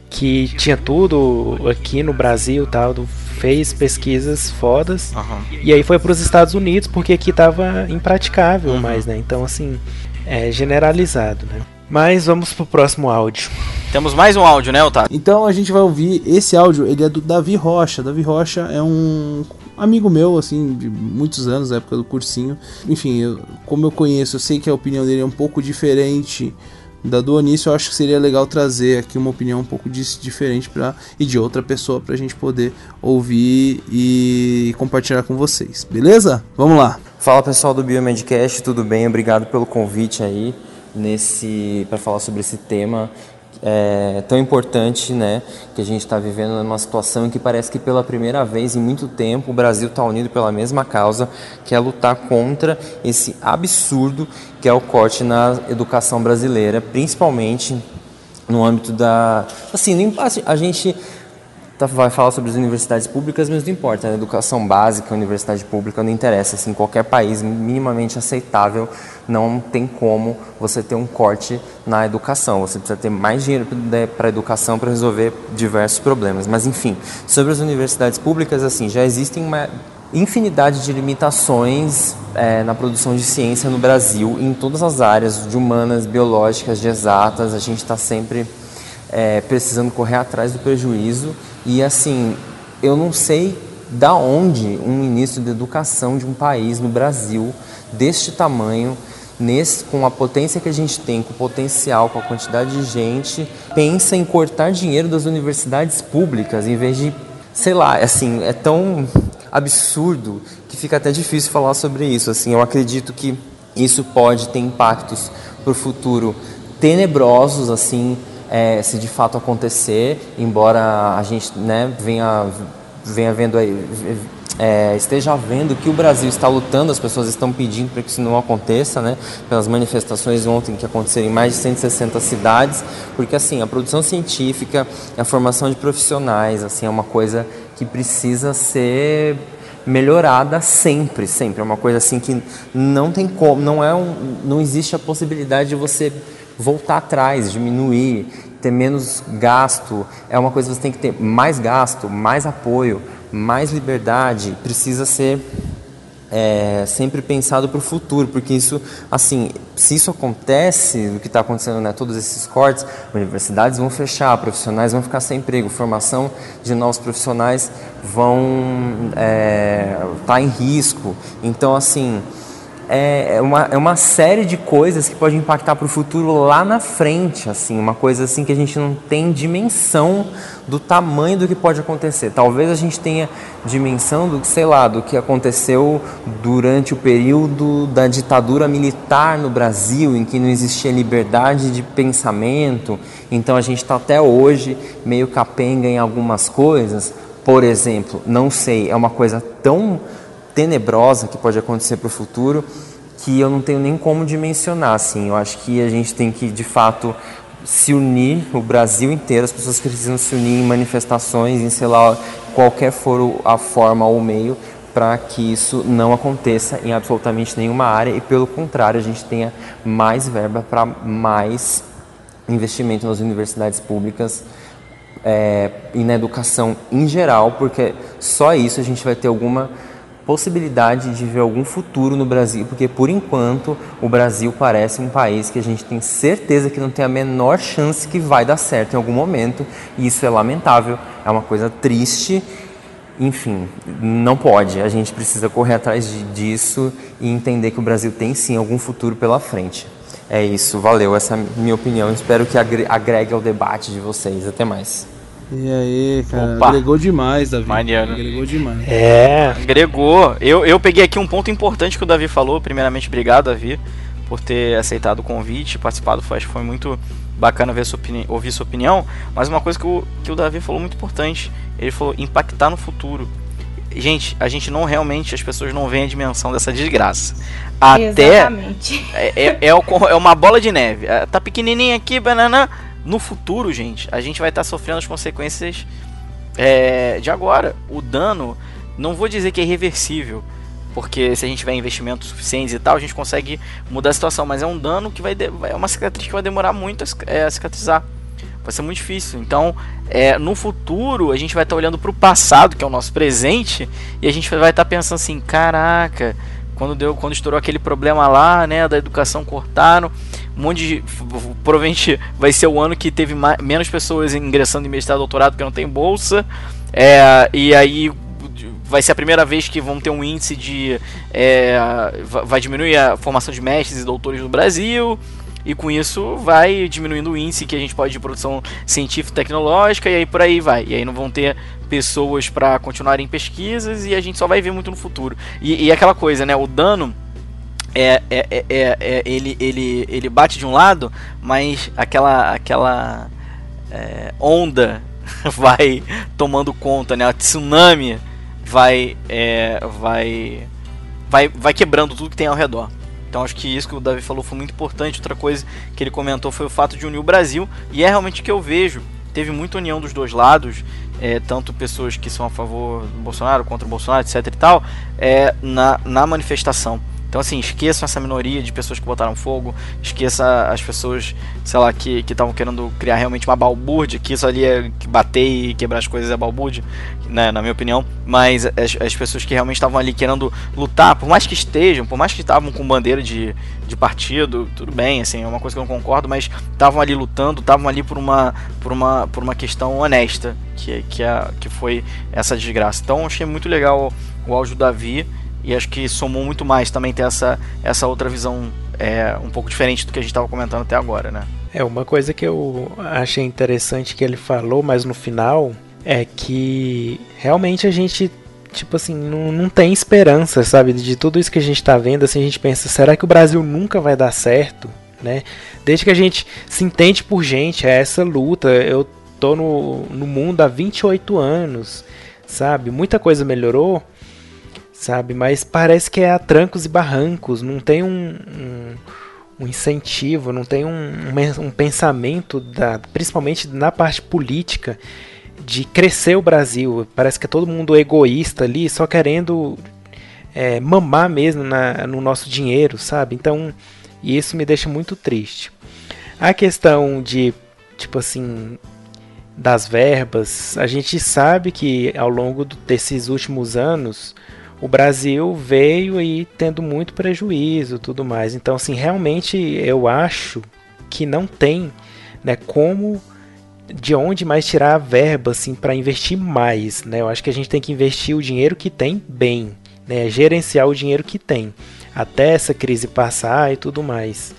Que tinha tudo aqui no Brasil tal, do, fez pesquisas fodas. Uhum. E aí foi para os Estados Unidos porque aqui estava impraticável uhum. mais, né? Então, assim, é generalizado, né? Mas vamos pro próximo áudio. Temos mais um áudio, né, Otávio? Então a gente vai ouvir esse áudio, ele é do Davi Rocha. Davi Rocha é um amigo meu, assim, de muitos anos, da época do cursinho. Enfim, eu, como eu conheço, eu sei que a opinião dele é um pouco diferente da do Onísio, eu acho que seria legal trazer aqui uma opinião um pouco diferente pra, e de outra pessoa pra gente poder ouvir e compartilhar com vocês, beleza? Vamos lá. Fala pessoal do Biomedcast, tudo bem? Obrigado pelo convite aí nesse para falar sobre esse tema é, tão importante, né, que a gente está vivendo numa situação em que parece que pela primeira vez em muito tempo o Brasil está unido pela mesma causa, que é lutar contra esse absurdo que é o corte na educação brasileira, principalmente no âmbito da, assim, a gente Tá, vai falar sobre as universidades públicas, mas não importa, a né? educação básica, a universidade pública não interessa, assim, qualquer país minimamente aceitável não tem como você ter um corte na educação, você precisa ter mais dinheiro para a educação para resolver diversos problemas, mas enfim, sobre as universidades públicas, assim, já existem uma infinidade de limitações é, na produção de ciência no Brasil, em todas as áreas, de humanas, biológicas, de exatas, a gente está sempre é, precisando correr atrás do prejuízo e assim, eu não sei da onde um ministro de educação de um país no Brasil deste tamanho, nesse, com a potência que a gente tem, com o potencial, com a quantidade de gente, pensa em cortar dinheiro das universidades públicas em vez de, sei lá, assim, é tão absurdo que fica até difícil falar sobre isso. Assim, eu acredito que isso pode ter impactos para o futuro tenebrosos, assim, é, se de fato acontecer, embora a gente né, venha, venha vendo aí, é, esteja vendo que o Brasil está lutando, as pessoas estão pedindo para que isso não aconteça, né, pelas manifestações ontem que aconteceram em mais de 160 cidades, porque assim, a produção científica, a formação de profissionais, assim, é uma coisa que precisa ser melhorada sempre, sempre. É uma coisa assim que não tem como, não é um, não existe a possibilidade de você voltar atrás, diminuir, ter menos gasto. É uma coisa que você tem que ter mais gasto, mais apoio, mais liberdade. Precisa ser é, sempre pensado para o futuro, porque isso, assim, se isso acontece, o que está acontecendo, né, todos esses cortes, universidades vão fechar, profissionais vão ficar sem emprego, formação de novos profissionais vão estar é, tá em risco. Então, assim, é, é uma, é uma série de coisas que pode impactar para o futuro lá na frente, assim, uma coisa assim que a gente não tem dimensão do tamanho do que pode acontecer. Talvez a gente tenha dimensão do, sei lá, do que aconteceu durante o período da ditadura militar no Brasil, em que não existia liberdade de pensamento. Então a gente está até hoje meio capenga em algumas coisas. Por exemplo, não sei, é uma coisa tão tenebrosa que pode acontecer para o futuro que eu não tenho nem como dimensionar. Assim, eu acho que a gente tem que de fato se unir, o Brasil inteiro, as pessoas precisam se unir em manifestações, em sei lá, qualquer for a forma ou o meio, para que isso não aconteça em absolutamente nenhuma área e, pelo contrário, a gente tenha mais verba para mais investimento nas universidades públicas é, e na educação em geral, porque só isso a gente vai ter alguma possibilidade de ver algum futuro no Brasil, porque por enquanto o Brasil parece um país que a gente tem certeza que não tem a menor chance que vai dar certo em algum momento, e isso é lamentável, é uma coisa triste. Enfim, não pode. A gente precisa correr atrás de, disso e entender que o Brasil tem sim algum futuro pela frente. É isso, valeu. Essa é a minha opinião. Espero que agregue ao debate de vocês. Até mais. E aí, cara, Opa. agregou demais, Davi. Maneiro. Agregou demais. É. Agregou. Eu, eu peguei aqui um ponto importante que o Davi falou. Primeiramente, obrigado, Davi, por ter aceitado o convite, participado. Foi, acho que foi muito bacana ver sua opini ouvir sua opinião. Mas uma coisa que o, que o Davi falou muito importante. Ele falou impactar no futuro. Gente, a gente não realmente, as pessoas não veem a dimensão dessa desgraça. Até. Exatamente. É, é, é, é uma bola de neve. É, tá pequenininha aqui, banana no futuro, gente, a gente vai estar tá sofrendo as consequências é, de agora. O dano, não vou dizer que é irreversível, porque se a gente tiver investimentos suficientes e tal, a gente consegue mudar a situação, mas é um dano que vai, é uma cicatriz que vai demorar muito a, é, a cicatrizar. Vai ser muito difícil. Então, é, no futuro, a gente vai estar tá olhando para o passado, que é o nosso presente, e a gente vai estar tá pensando assim: caraca, quando deu, quando estourou aquele problema lá, né, da educação cortaram, um monte de provavelmente vai ser o ano que teve mais, menos pessoas ingressando em mestrado e doutorado porque não tem bolsa. É, e aí vai ser a primeira vez que vão ter um índice de. É, vai diminuir a formação de mestres e doutores no Brasil. E com isso vai diminuindo o índice que a gente pode de produção científica e tecnológica, e aí por aí vai. E aí não vão ter pessoas para continuarem pesquisas e a gente só vai ver muito no futuro. E, e aquela coisa, né? O dano é, é, é, é, ele, ele, ele bate de um lado, mas aquela, aquela é, onda <laughs> vai tomando conta, né? A tsunami vai, é, vai, vai, vai quebrando tudo que tem ao redor. Então acho que isso que o Davi falou foi muito importante. Outra coisa que ele comentou foi o fato de unir o Brasil e é realmente o que eu vejo. Teve muita união dos dois lados, é, tanto pessoas que são a favor do Bolsonaro contra o Bolsonaro, etc e tal, é, na, na manifestação. Então, assim, esqueçam essa minoria de pessoas que botaram fogo, esqueça as pessoas, sei lá, que estavam querendo criar realmente uma balbúrdia, que isso ali é bater e quebrar as coisas é balbúrdia, né, na minha opinião. Mas as, as pessoas que realmente estavam ali querendo lutar, por mais que estejam, por mais que estavam com bandeira de, de partido, tudo bem, assim, é uma coisa que eu não concordo, mas estavam ali lutando, estavam ali por uma, por uma, por uma questão honesta, que, que, a, que foi essa desgraça. Então, achei muito legal o áudio do Davi e acho que somou muito mais também ter essa, essa outra visão é, um pouco diferente do que a gente estava comentando até agora, né? É, uma coisa que eu achei interessante que ele falou, mas no final, é que realmente a gente, tipo assim, não, não tem esperança, sabe? De tudo isso que a gente está vendo, assim, a gente pensa, será que o Brasil nunca vai dar certo? Né? Desde que a gente se entende por gente, é essa luta. Eu tô no, no mundo há 28 anos, sabe? Muita coisa melhorou, sabe? Mas parece que é a trancos e barrancos, não tem um, um, um incentivo, não tem um, um, pensamento, da, principalmente na parte política, de crescer o Brasil. Parece que é todo mundo egoísta ali, só querendo é, mamar mesmo na, no nosso dinheiro, sabe? Então, isso me deixa muito triste. A questão de, tipo assim, das verbas, a gente sabe que ao longo desses últimos anos o Brasil veio aí tendo muito prejuízo tudo mais. Então, assim, realmente eu acho que não tem né, como de onde mais tirar a verba assim para investir mais, né? Eu acho que a gente tem que investir o dinheiro que tem bem, né? Gerenciar o dinheiro que tem até essa crise passar e tudo mais.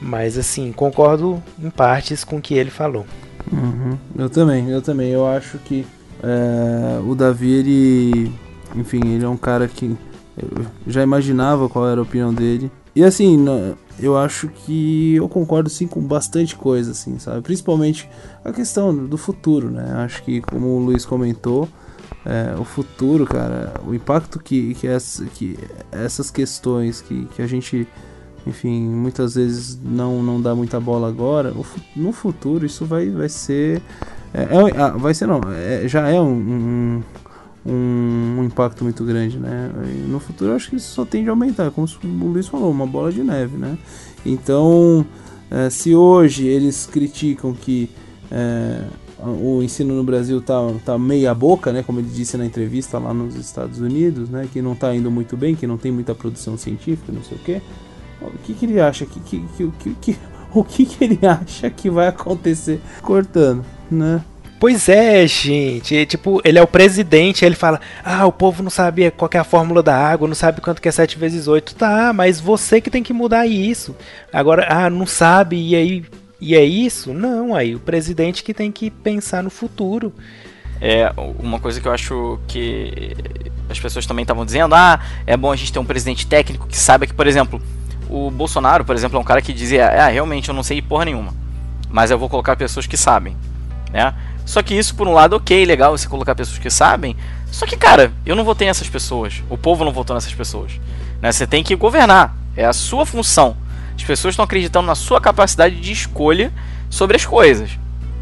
Mas assim, concordo em partes com o que ele falou. Uhum. Eu também, eu também. Eu acho que é, o Davi ele enfim, ele é um cara que eu já imaginava qual era a opinião dele. E assim, eu acho que eu concordo sim com bastante coisa, assim, sabe? Principalmente a questão do futuro, né? Acho que, como o Luiz comentou, é, o futuro, cara, o impacto que, que, essa, que essas questões que, que a gente, enfim, muitas vezes não, não dá muita bola agora, no futuro isso vai, vai ser. É, é, ah, vai ser não, é, já é um, um um, um, impacto muito grande, né? E no futuro eu acho que isso só tende a aumentar, como o Luiz falou, uma bola de neve, né? Então, é, se hoje eles criticam que é, o ensino no Brasil tá, tá meia boca, né? Como ele disse na entrevista lá nos Estados Unidos, né? Que não tá indo muito bem, que não tem muita produção científica, não sei o quê. O que, que ele acha que, que, que, que <laughs> o que, que ele acha que vai acontecer cortando, né? Pois é, gente. É, tipo, ele é o presidente, ele fala: Ah, o povo não sabe qual é a fórmula da água, não sabe quanto que é 7 vezes 8. Tá, mas você que tem que mudar isso. Agora, ah, não sabe, e aí. E é isso? Não, aí o presidente que tem que pensar no futuro. É, uma coisa que eu acho que as pessoas também estavam dizendo, ah, é bom a gente ter um presidente técnico que saiba que, por exemplo, o Bolsonaro, por exemplo, é um cara que dizia, ah, realmente eu não sei porra nenhuma, mas eu vou colocar pessoas que sabem, né? Só que isso, por um lado, ok, legal você colocar pessoas que sabem. Só que, cara, eu não votei nessas pessoas. O povo não votou nessas pessoas. Né? Você tem que governar. É a sua função. As pessoas estão acreditando na sua capacidade de escolha sobre as coisas.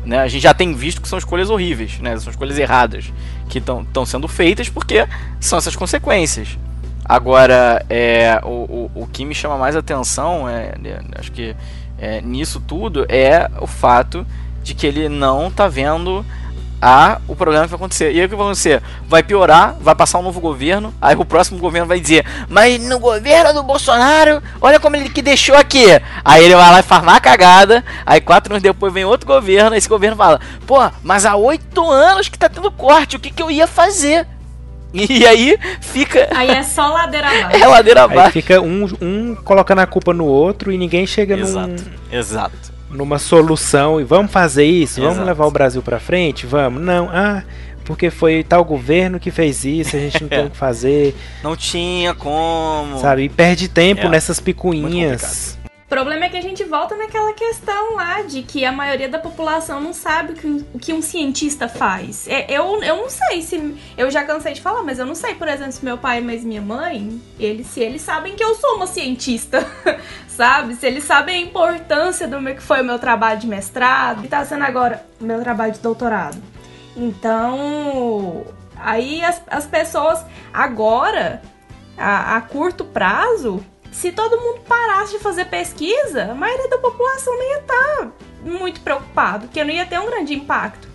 Né? A gente já tem visto que são escolhas horríveis, né? são escolhas erradas que estão sendo feitas porque são essas consequências. Agora, é, o, o, o que me chama mais atenção, é, é acho que é, nisso tudo, é o fato de que ele não tá vendo a, o problema que vai acontecer. E aí o que vai acontecer? Vai piorar, vai passar um novo governo, aí o próximo governo vai dizer, mas no governo do Bolsonaro, olha como ele que deixou aqui. Aí ele vai lá e faz uma cagada, aí quatro anos depois vem outro governo, esse governo fala, pô, mas há oito anos que tá tendo corte, o que, que eu ia fazer? <laughs> E aí fica. Aí é só ladeira abaixo. <laughs> É ladeira Aí abaixo. fica um, um colocando a culpa no outro e ninguém chega num, Exato, exato. Numa solução e vamos fazer isso, vamos Exato. levar o Brasil pra frente, vamos. Não, ah, porque foi tal governo que fez isso, a gente não <laughs> tem o que fazer, Não tinha como. sabe? E perde tempo É, nessas picuinhas. O problema é que a gente volta naquela questão lá de que a maioria da população não sabe o que um, o que um cientista faz. É, eu, eu não sei se. Eu já cansei de falar, mas eu não sei, por exemplo, se meu pai, mas minha mãe, eles, se eles sabem que eu sou uma cientista, <laughs> sabe? Se eles sabem a importância do meu, que foi o meu trabalho de mestrado e tá sendo agora o meu trabalho de doutorado. Então. Aí as, as pessoas agora, a, a curto prazo, se todo mundo parasse de fazer pesquisa, a maioria da população não ia estar muito preocupado, porque não ia ter um grande impacto.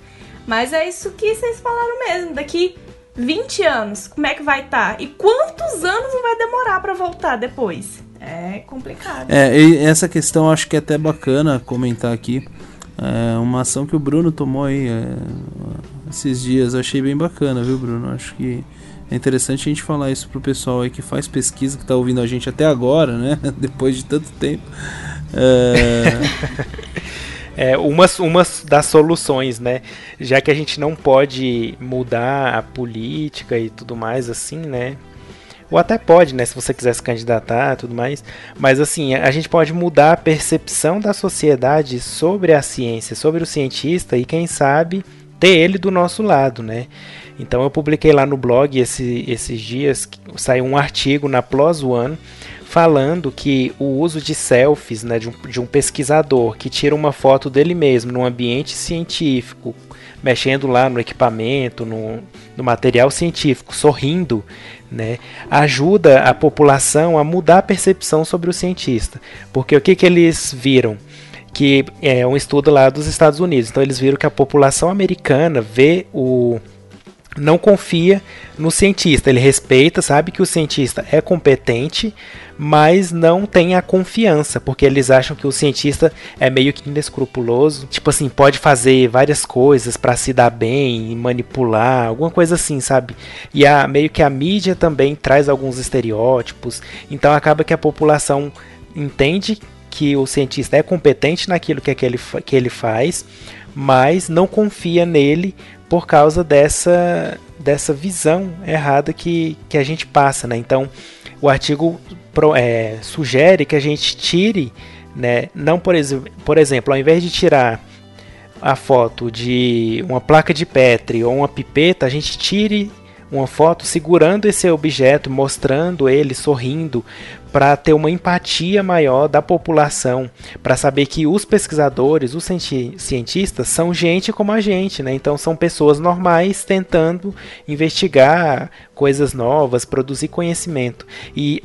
Mas é isso que vocês falaram mesmo. Daqui 20 anos, como é que vai estar? E quantos anos vai demorar para voltar depois? É complicado. É, essa questão acho que é até bacana comentar aqui. É uma ação que o Bruno tomou aí é, esses dias. Achei bem bacana, viu, Bruno? Acho que é interessante a gente falar isso pro pessoal aí que faz pesquisa, que tá ouvindo a gente até agora, né? <laughs> Depois de tanto tempo. É, <laughs> É uma, uma das soluções, né? Já que a gente não pode mudar a política e tudo mais assim, né? Ou até pode, né? Se você quiser se candidatar tudo mais. Mas assim, a gente pode mudar a percepção da sociedade sobre a ciência, sobre o cientista e quem sabe ter ele do nosso lado, né? Então eu publiquei lá no blog esse, esses dias, saiu um artigo na PLOS ONE falando que o uso de selfies né, de, um, de um pesquisador que tira uma foto dele mesmo num ambiente científico, mexendo lá no equipamento, no, no material científico, sorrindo, né, ajuda a população a mudar a percepção sobre o cientista. Porque o que, que eles viram? Que é um estudo lá dos Estados Unidos. Então eles viram que a população americana vê o não confia no cientista. Ele respeita, sabe que o cientista é competente, mas não tem a confiança, porque eles acham que o cientista é meio que inescrupuloso. Tipo assim, pode fazer várias coisas para se dar bem, manipular, alguma coisa assim, sabe? E a, meio que a mídia também traz alguns estereótipos. Então acaba que a população entende que o cientista é competente naquilo que, aquele, que ele faz, mas não confia nele por causa dessa, dessa visão errada que, que a gente passa, né? Então, o artigo pro, é, sugere que a gente tire, né? Não por, ex por exemplo, ao invés de tirar a foto de uma placa de Petri ou uma pipeta, a gente tire uma foto segurando esse objeto, mostrando ele sorrindo, para ter uma empatia maior da população, para saber que os pesquisadores, os cientistas são gente como a gente, né? Então são pessoas normais tentando investigar coisas novas, produzir conhecimento e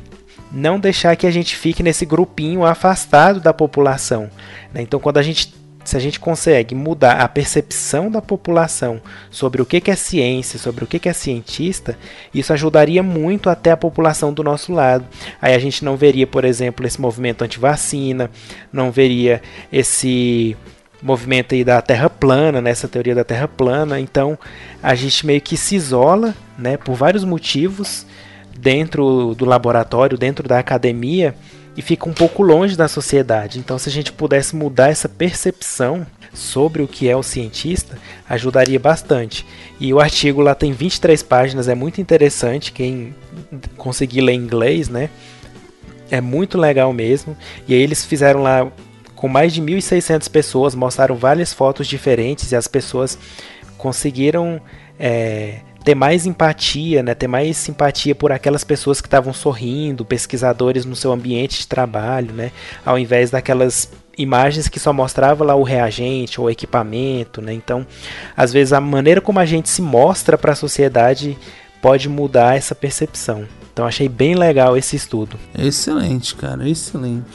não deixar que a gente fique nesse grupinho afastado da população. Né? Então quando a gente se a gente consegue mudar a percepção da população sobre o que é ciência, sobre o que é cientista, isso ajudaria muito até a população do nosso lado. Aí a gente não veria, por exemplo, esse movimento anti-vacina, não veria esse movimento aí da Terra plana, nessa né, teoria da Terra plana. Então a gente meio que se isola, né, por vários motivos dentro do laboratório, dentro da academia e fica um pouco longe da sociedade. Então, se a gente pudesse mudar essa percepção sobre o que é o cientista, ajudaria bastante. E o artigo lá tem 23 páginas, é muito interessante. Quem conseguir ler inglês, né? É muito legal mesmo. E aí eles fizeram lá com mais de 1.600 pessoas, mostraram várias fotos diferentes e as pessoas conseguiram é, ter mais empatia, né, ter mais simpatia por aquelas pessoas que estavam sorrindo, pesquisadores no seu ambiente de trabalho, né, ao invés daquelas imagens que só mostrava lá o reagente ou o equipamento, né? Então, às vezes a maneira como a gente se mostra para a sociedade pode mudar essa percepção. Então, achei bem legal esse estudo. Excelente, cara, excelente.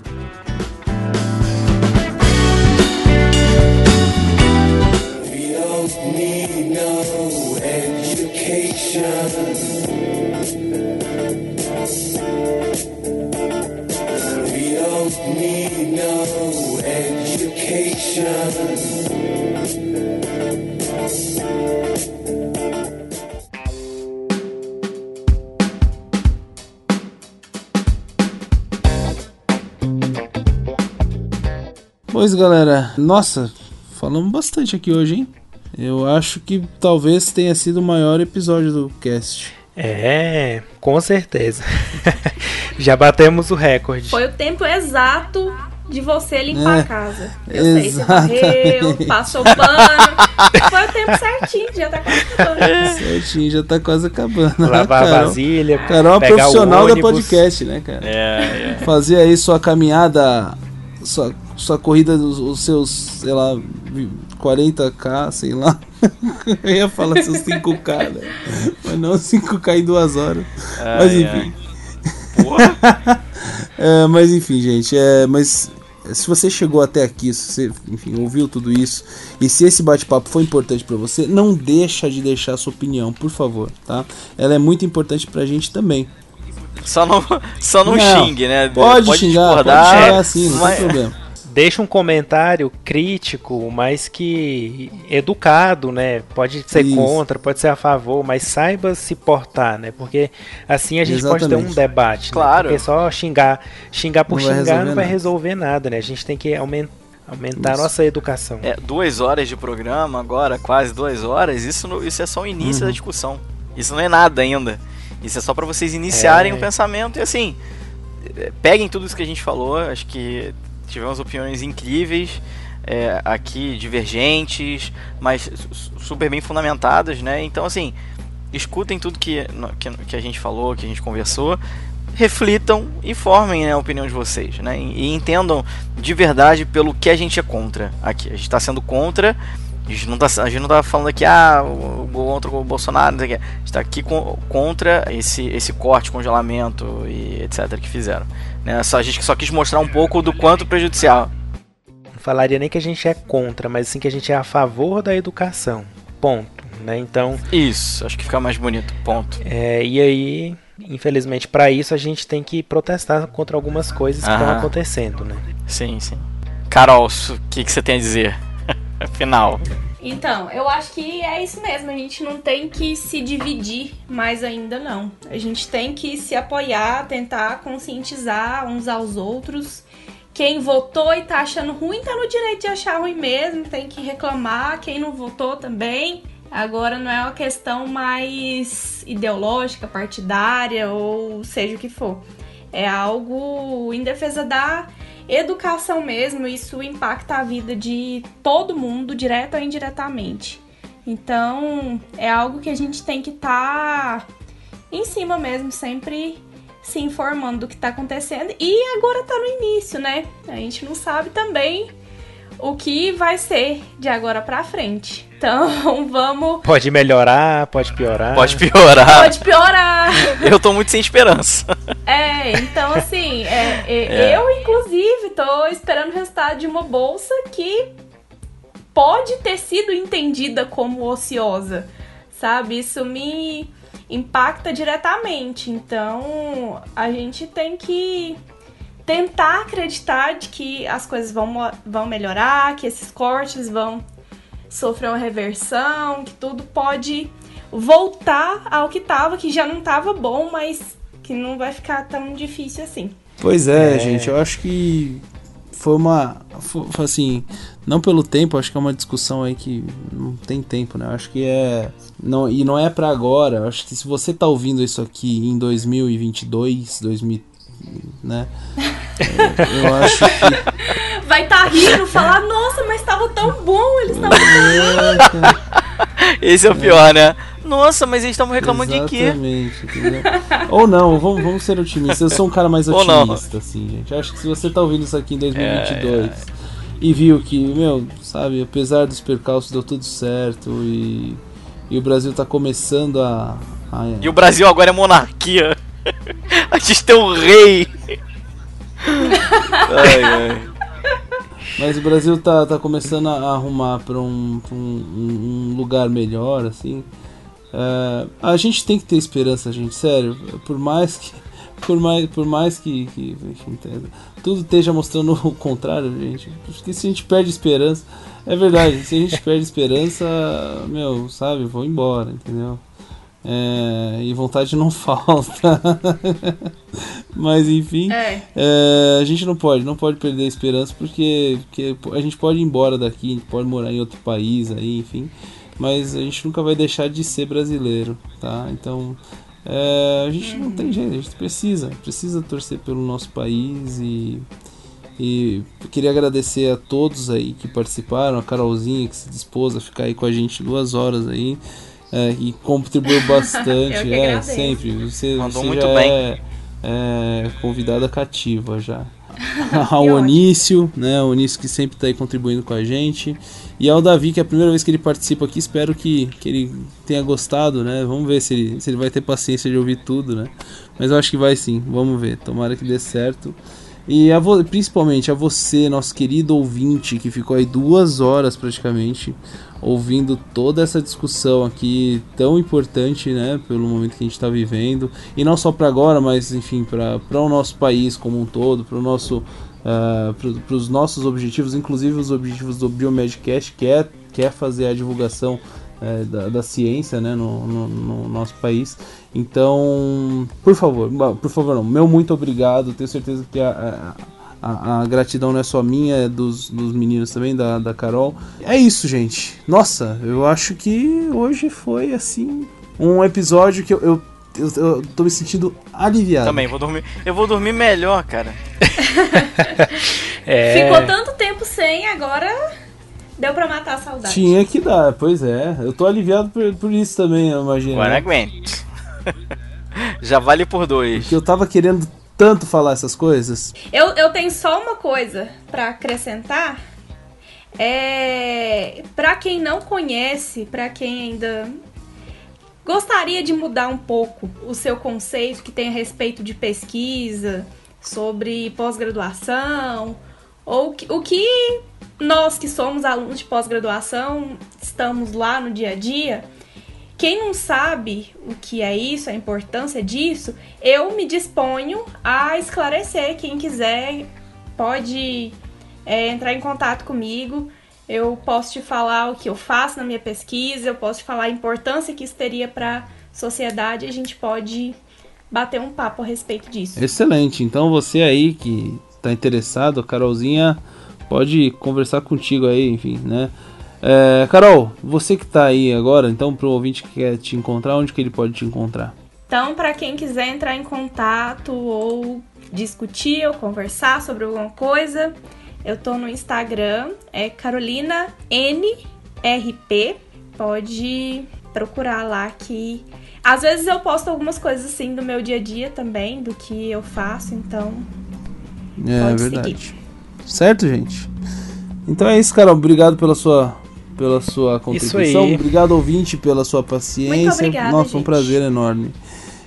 Pois, galera, nossa, falamos bastante aqui hoje, hein? Eu acho que talvez tenha sido o maior episódio do cast. É, com certeza. <laughs> Já batemos o recorde. Foi o tempo exato de você limpar É, a casa. Eu sei, você exatamente. varreu, passou pano. Foi o tempo certinho, já tá quase acabando. <laughs> Certinho, já tá quase acabando. Lavar a Carol. vasilha, Carol é profissional da podcast, né, cara? É, é. Fazer aí sua caminhada, sua, sua corrida, os, os seus, sei lá, 40k, sei lá. <laughs> Eu ia falar seus 5k, né? Mas não 5k em duas horas. mas Ai, enfim. ai. Porra. <laughs> É, mas enfim, gente, é, mas se você chegou até aqui, se você, enfim, ouviu tudo isso, e se esse bate-papo foi importante pra você, não deixa de deixar a sua opinião, por favor, tá? Ela é muito importante pra gente também. Só não, só não, Não, xingue, né? Pode, xingar, pode xingar sim, não mas- tem problema. Deixa um comentário crítico, mas que educado, né? Pode ser Isso. contra, pode ser a favor, mas saiba se portar, né? Porque assim a gente pode ter um Exatamente. debate. né? Claro. Porque só xingar, xingar por Não vai xingar resolver não vai nada. resolver nada, né? A gente tem que aumen- aumentar a Isso. nossa educação. É, duas horas de programa agora, quase duas horas, isso, não- isso é só o início Uhum. da discussão. Isso não é nada ainda. Isso é só pra vocês iniciarem É. o pensamento e assim, peguem tudo isso que a gente falou, acho que tivemos opiniões incríveis é, aqui, divergentes, mas su- super bem fundamentadas, né? Então assim, escutem tudo que, que, que a gente falou, que a gente conversou, reflitam e formem né, a opinião de vocês, né? E, entendam de verdade pelo que a gente é contra aqui. A gente está sendo contra. A gente não tá, a gente não tá falando aqui, ah, o, contra o Bolsonaro, não sei o quê. A gente tá aqui co- contra esse, esse corte, congelamento e etc. que fizeram. Né? Só, a gente só quis mostrar um pouco do quanto prejudicial. Não falaria nem que a gente é contra, mas sim que a gente é a favor da educação. Ponto. Né? Então, Isso, acho que fica mais bonito. Ponto. É, e aí, infelizmente, para isso a gente tem que protestar contra algumas coisas que estão acontecendo, né? Sim, sim. Carol, o que, que você tem a dizer? <laughs> Final. Então, eu acho que é isso mesmo. A gente não tem que se dividir mais ainda, não. A gente tem que se apoiar, tentar conscientizar uns aos outros. Quem votou e tá achando ruim, tá no direito de achar ruim mesmo, tem que reclamar. Quem não votou também. Agora não é uma questão mais ideológica, partidária ou seja o que for. É algo em defesa da educação mesmo, isso impacta a vida de todo mundo, direto ou indiretamente. Então, é algo que a gente tem que estar em cima mesmo, sempre se informando do que está acontecendo. E agora tá no início, né? A gente não sabe também o que vai ser de agora pra frente. Então, <laughs> vamos. Pode melhorar, pode piorar. Pode piorar. Pode piorar! <laughs> Eu tô muito sem esperança. É, então assim, é, é, É. eu inclusive tô esperando o resultado de uma bolsa que pode ter sido entendida como ociosa, sabe? Isso me impacta diretamente. Então, a gente tem que tentar acreditar de que as coisas vão, vão melhorar, que esses cortes vão sofrer uma reversão, que tudo pode voltar ao que tava, que já não tava bom, mas que não vai ficar tão difícil assim. Pois é, É. gente, eu acho que foi uma. Foi, assim, não pelo tempo, acho que é uma discussão aí que não tem tempo, né? Eu Acho que é. Não, e não é pra agora. Eu acho que se você tá ouvindo isso aqui em 2022, 2000, né? é, eu acho que. Vai tá rindo, falar, nossa, mas tava tão bom, eles estavam. É, cara, Esse é o pior, né? Nossa, mas eles estavam reclamando de quê? Exatamente, entendeu? Ou não, vamos, vamos ser otimistas. Eu sou um cara mais otimista, assim, gente. Eu acho que se você tá ouvindo isso aqui em 2022 e viu que, meu, sabe, apesar dos percalços deu tudo certo e, e o Brasil tá começando a. a- E o Brasil agora é monarquia. A gente tem um rei. Ai, ai. Mas o Brasil tá, tá começando a arrumar pra um, um, um lugar melhor, assim. É, a gente tem que ter esperança, gente, sério. Por mais que. Por mais, por mais que, que te- tudo esteja mostrando o contrário, gente. Porque se a gente perde esperança. É verdade, se a gente perde esperança, meu, sabe, vou embora, entendeu? É, e vontade não <laughs> falta. Mas enfim, É. é, a gente não pode, não pode perder a esperança porque, porque a gente pode ir embora daqui, a gente pode morar em outro país aí, enfim. Mas a gente nunca vai deixar de ser brasileiro, tá? Então é, a gente não tem jeito, a gente precisa, precisa torcer pelo nosso país e e queria agradecer a todos aí que participaram, a Carolzinha que se dispôs a ficar aí com a gente duas horas aí. É, e contribuiu <laughs> bastante, Eu que é, sempre. Você, Mandou você muito já bem. É, é convidada cativa já. <laughs> <laughs> Ao. Onício, né? O Onício que sempre está aí contribuindo com a gente. E ao Davi, que é a primeira vez que ele participa aqui, espero que, que ele tenha gostado, né? Vamos ver se ele, se ele vai ter paciência de ouvir tudo, né? Mas eu acho que vai sim, vamos ver. Tomara que dê certo. E a principalmente a você, nosso querido ouvinte, que ficou aí duas horas praticamente ouvindo toda essa discussão aqui tão importante, né, pelo momento que a gente está vivendo e não só para agora, mas enfim para o nosso país como um todo, para o nosso para os nossos objetivos, inclusive os objetivos do Biomedcast, que é, que é fazer a divulgação é, da, da ciência né, no, no- no nosso país. Então, por favor, por favor, não, meu muito obrigado. Tenho certeza que a, a, a- gratidão não é só minha, é dos, dos meninos também, da, da Carol. É isso, gente. Nossa, eu acho que hoje foi assim um episódio que eu, eu, eu, eu tô me sentindo aliviado. Também, vou dormir. Eu vou dormir melhor, cara. <laughs> É, Ficou tanto tempo sem, agora deu pra matar a saudade. Tinha que dar, pois é. Eu tô aliviado por, por isso também, eu imagino. Agora né? Já vale por dois. Porque eu tava querendo tanto falar essas coisas. Eu, eu tenho só uma coisa pra acrescentar. É, para quem não conhece, pra quem ainda gostaria de mudar um pouco o seu conceito que tem a respeito de pesquisa, sobre pós-graduação, ou que- o que nós que somos alunos de pós-graduação estamos lá no dia a dia, quem não sabe o que é isso, a importância disso, eu me disponho a esclarecer. Quem quiser pode é, entrar em contato comigo. Eu posso te falar o que eu faço na minha pesquisa, eu posso te falar a importância que isso teria para a sociedade. A gente pode bater um papo a respeito disso. Excelente. Então você aí que tá interessado, Carolzinha pode conversar contigo aí, enfim, né? É, Carol, você que tá aí agora, então pro ouvinte que quer te encontrar, onde que ele pode te encontrar? Então, para quem quiser entrar em contato ou discutir ou conversar sobre alguma coisa, eu tô no Instagram, é Carolina NRP. Pode procurar lá que às vezes eu posto algumas coisas assim do meu dia a dia também, do que eu faço, então É Pode verdade. Certo, gente? Então é isso, Carol. Obrigado pela sua pela sua contribuição. Obrigado ouvinte pela sua paciência. Muito obrigada, Nossa, foi um gente. prazer enorme.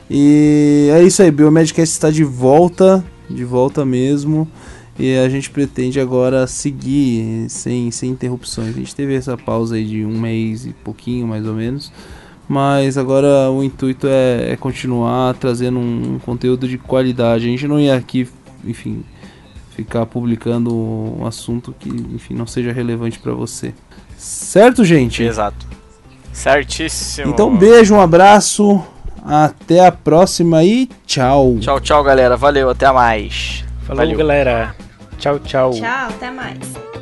E é isso aí, Biomedcast está de volta, de volta mesmo. E a gente pretende agora seguir sem, sem interrupções. A gente teve essa pausa aí de um mês e pouquinho, mais ou menos. Mas agora o intuito é, é continuar trazendo um, conteúdo de qualidade. A gente não ia aqui, enfim, ficar publicando um assunto que, enfim, não seja relevante para você. Certo, gente? Exato. Certíssimo. Então, um beijo, um abraço. Até a próxima e tchau. Tchau, tchau, galera. Valeu, até mais. Falou, Valeu. galera. Tchau, tchau. tchau, até mais.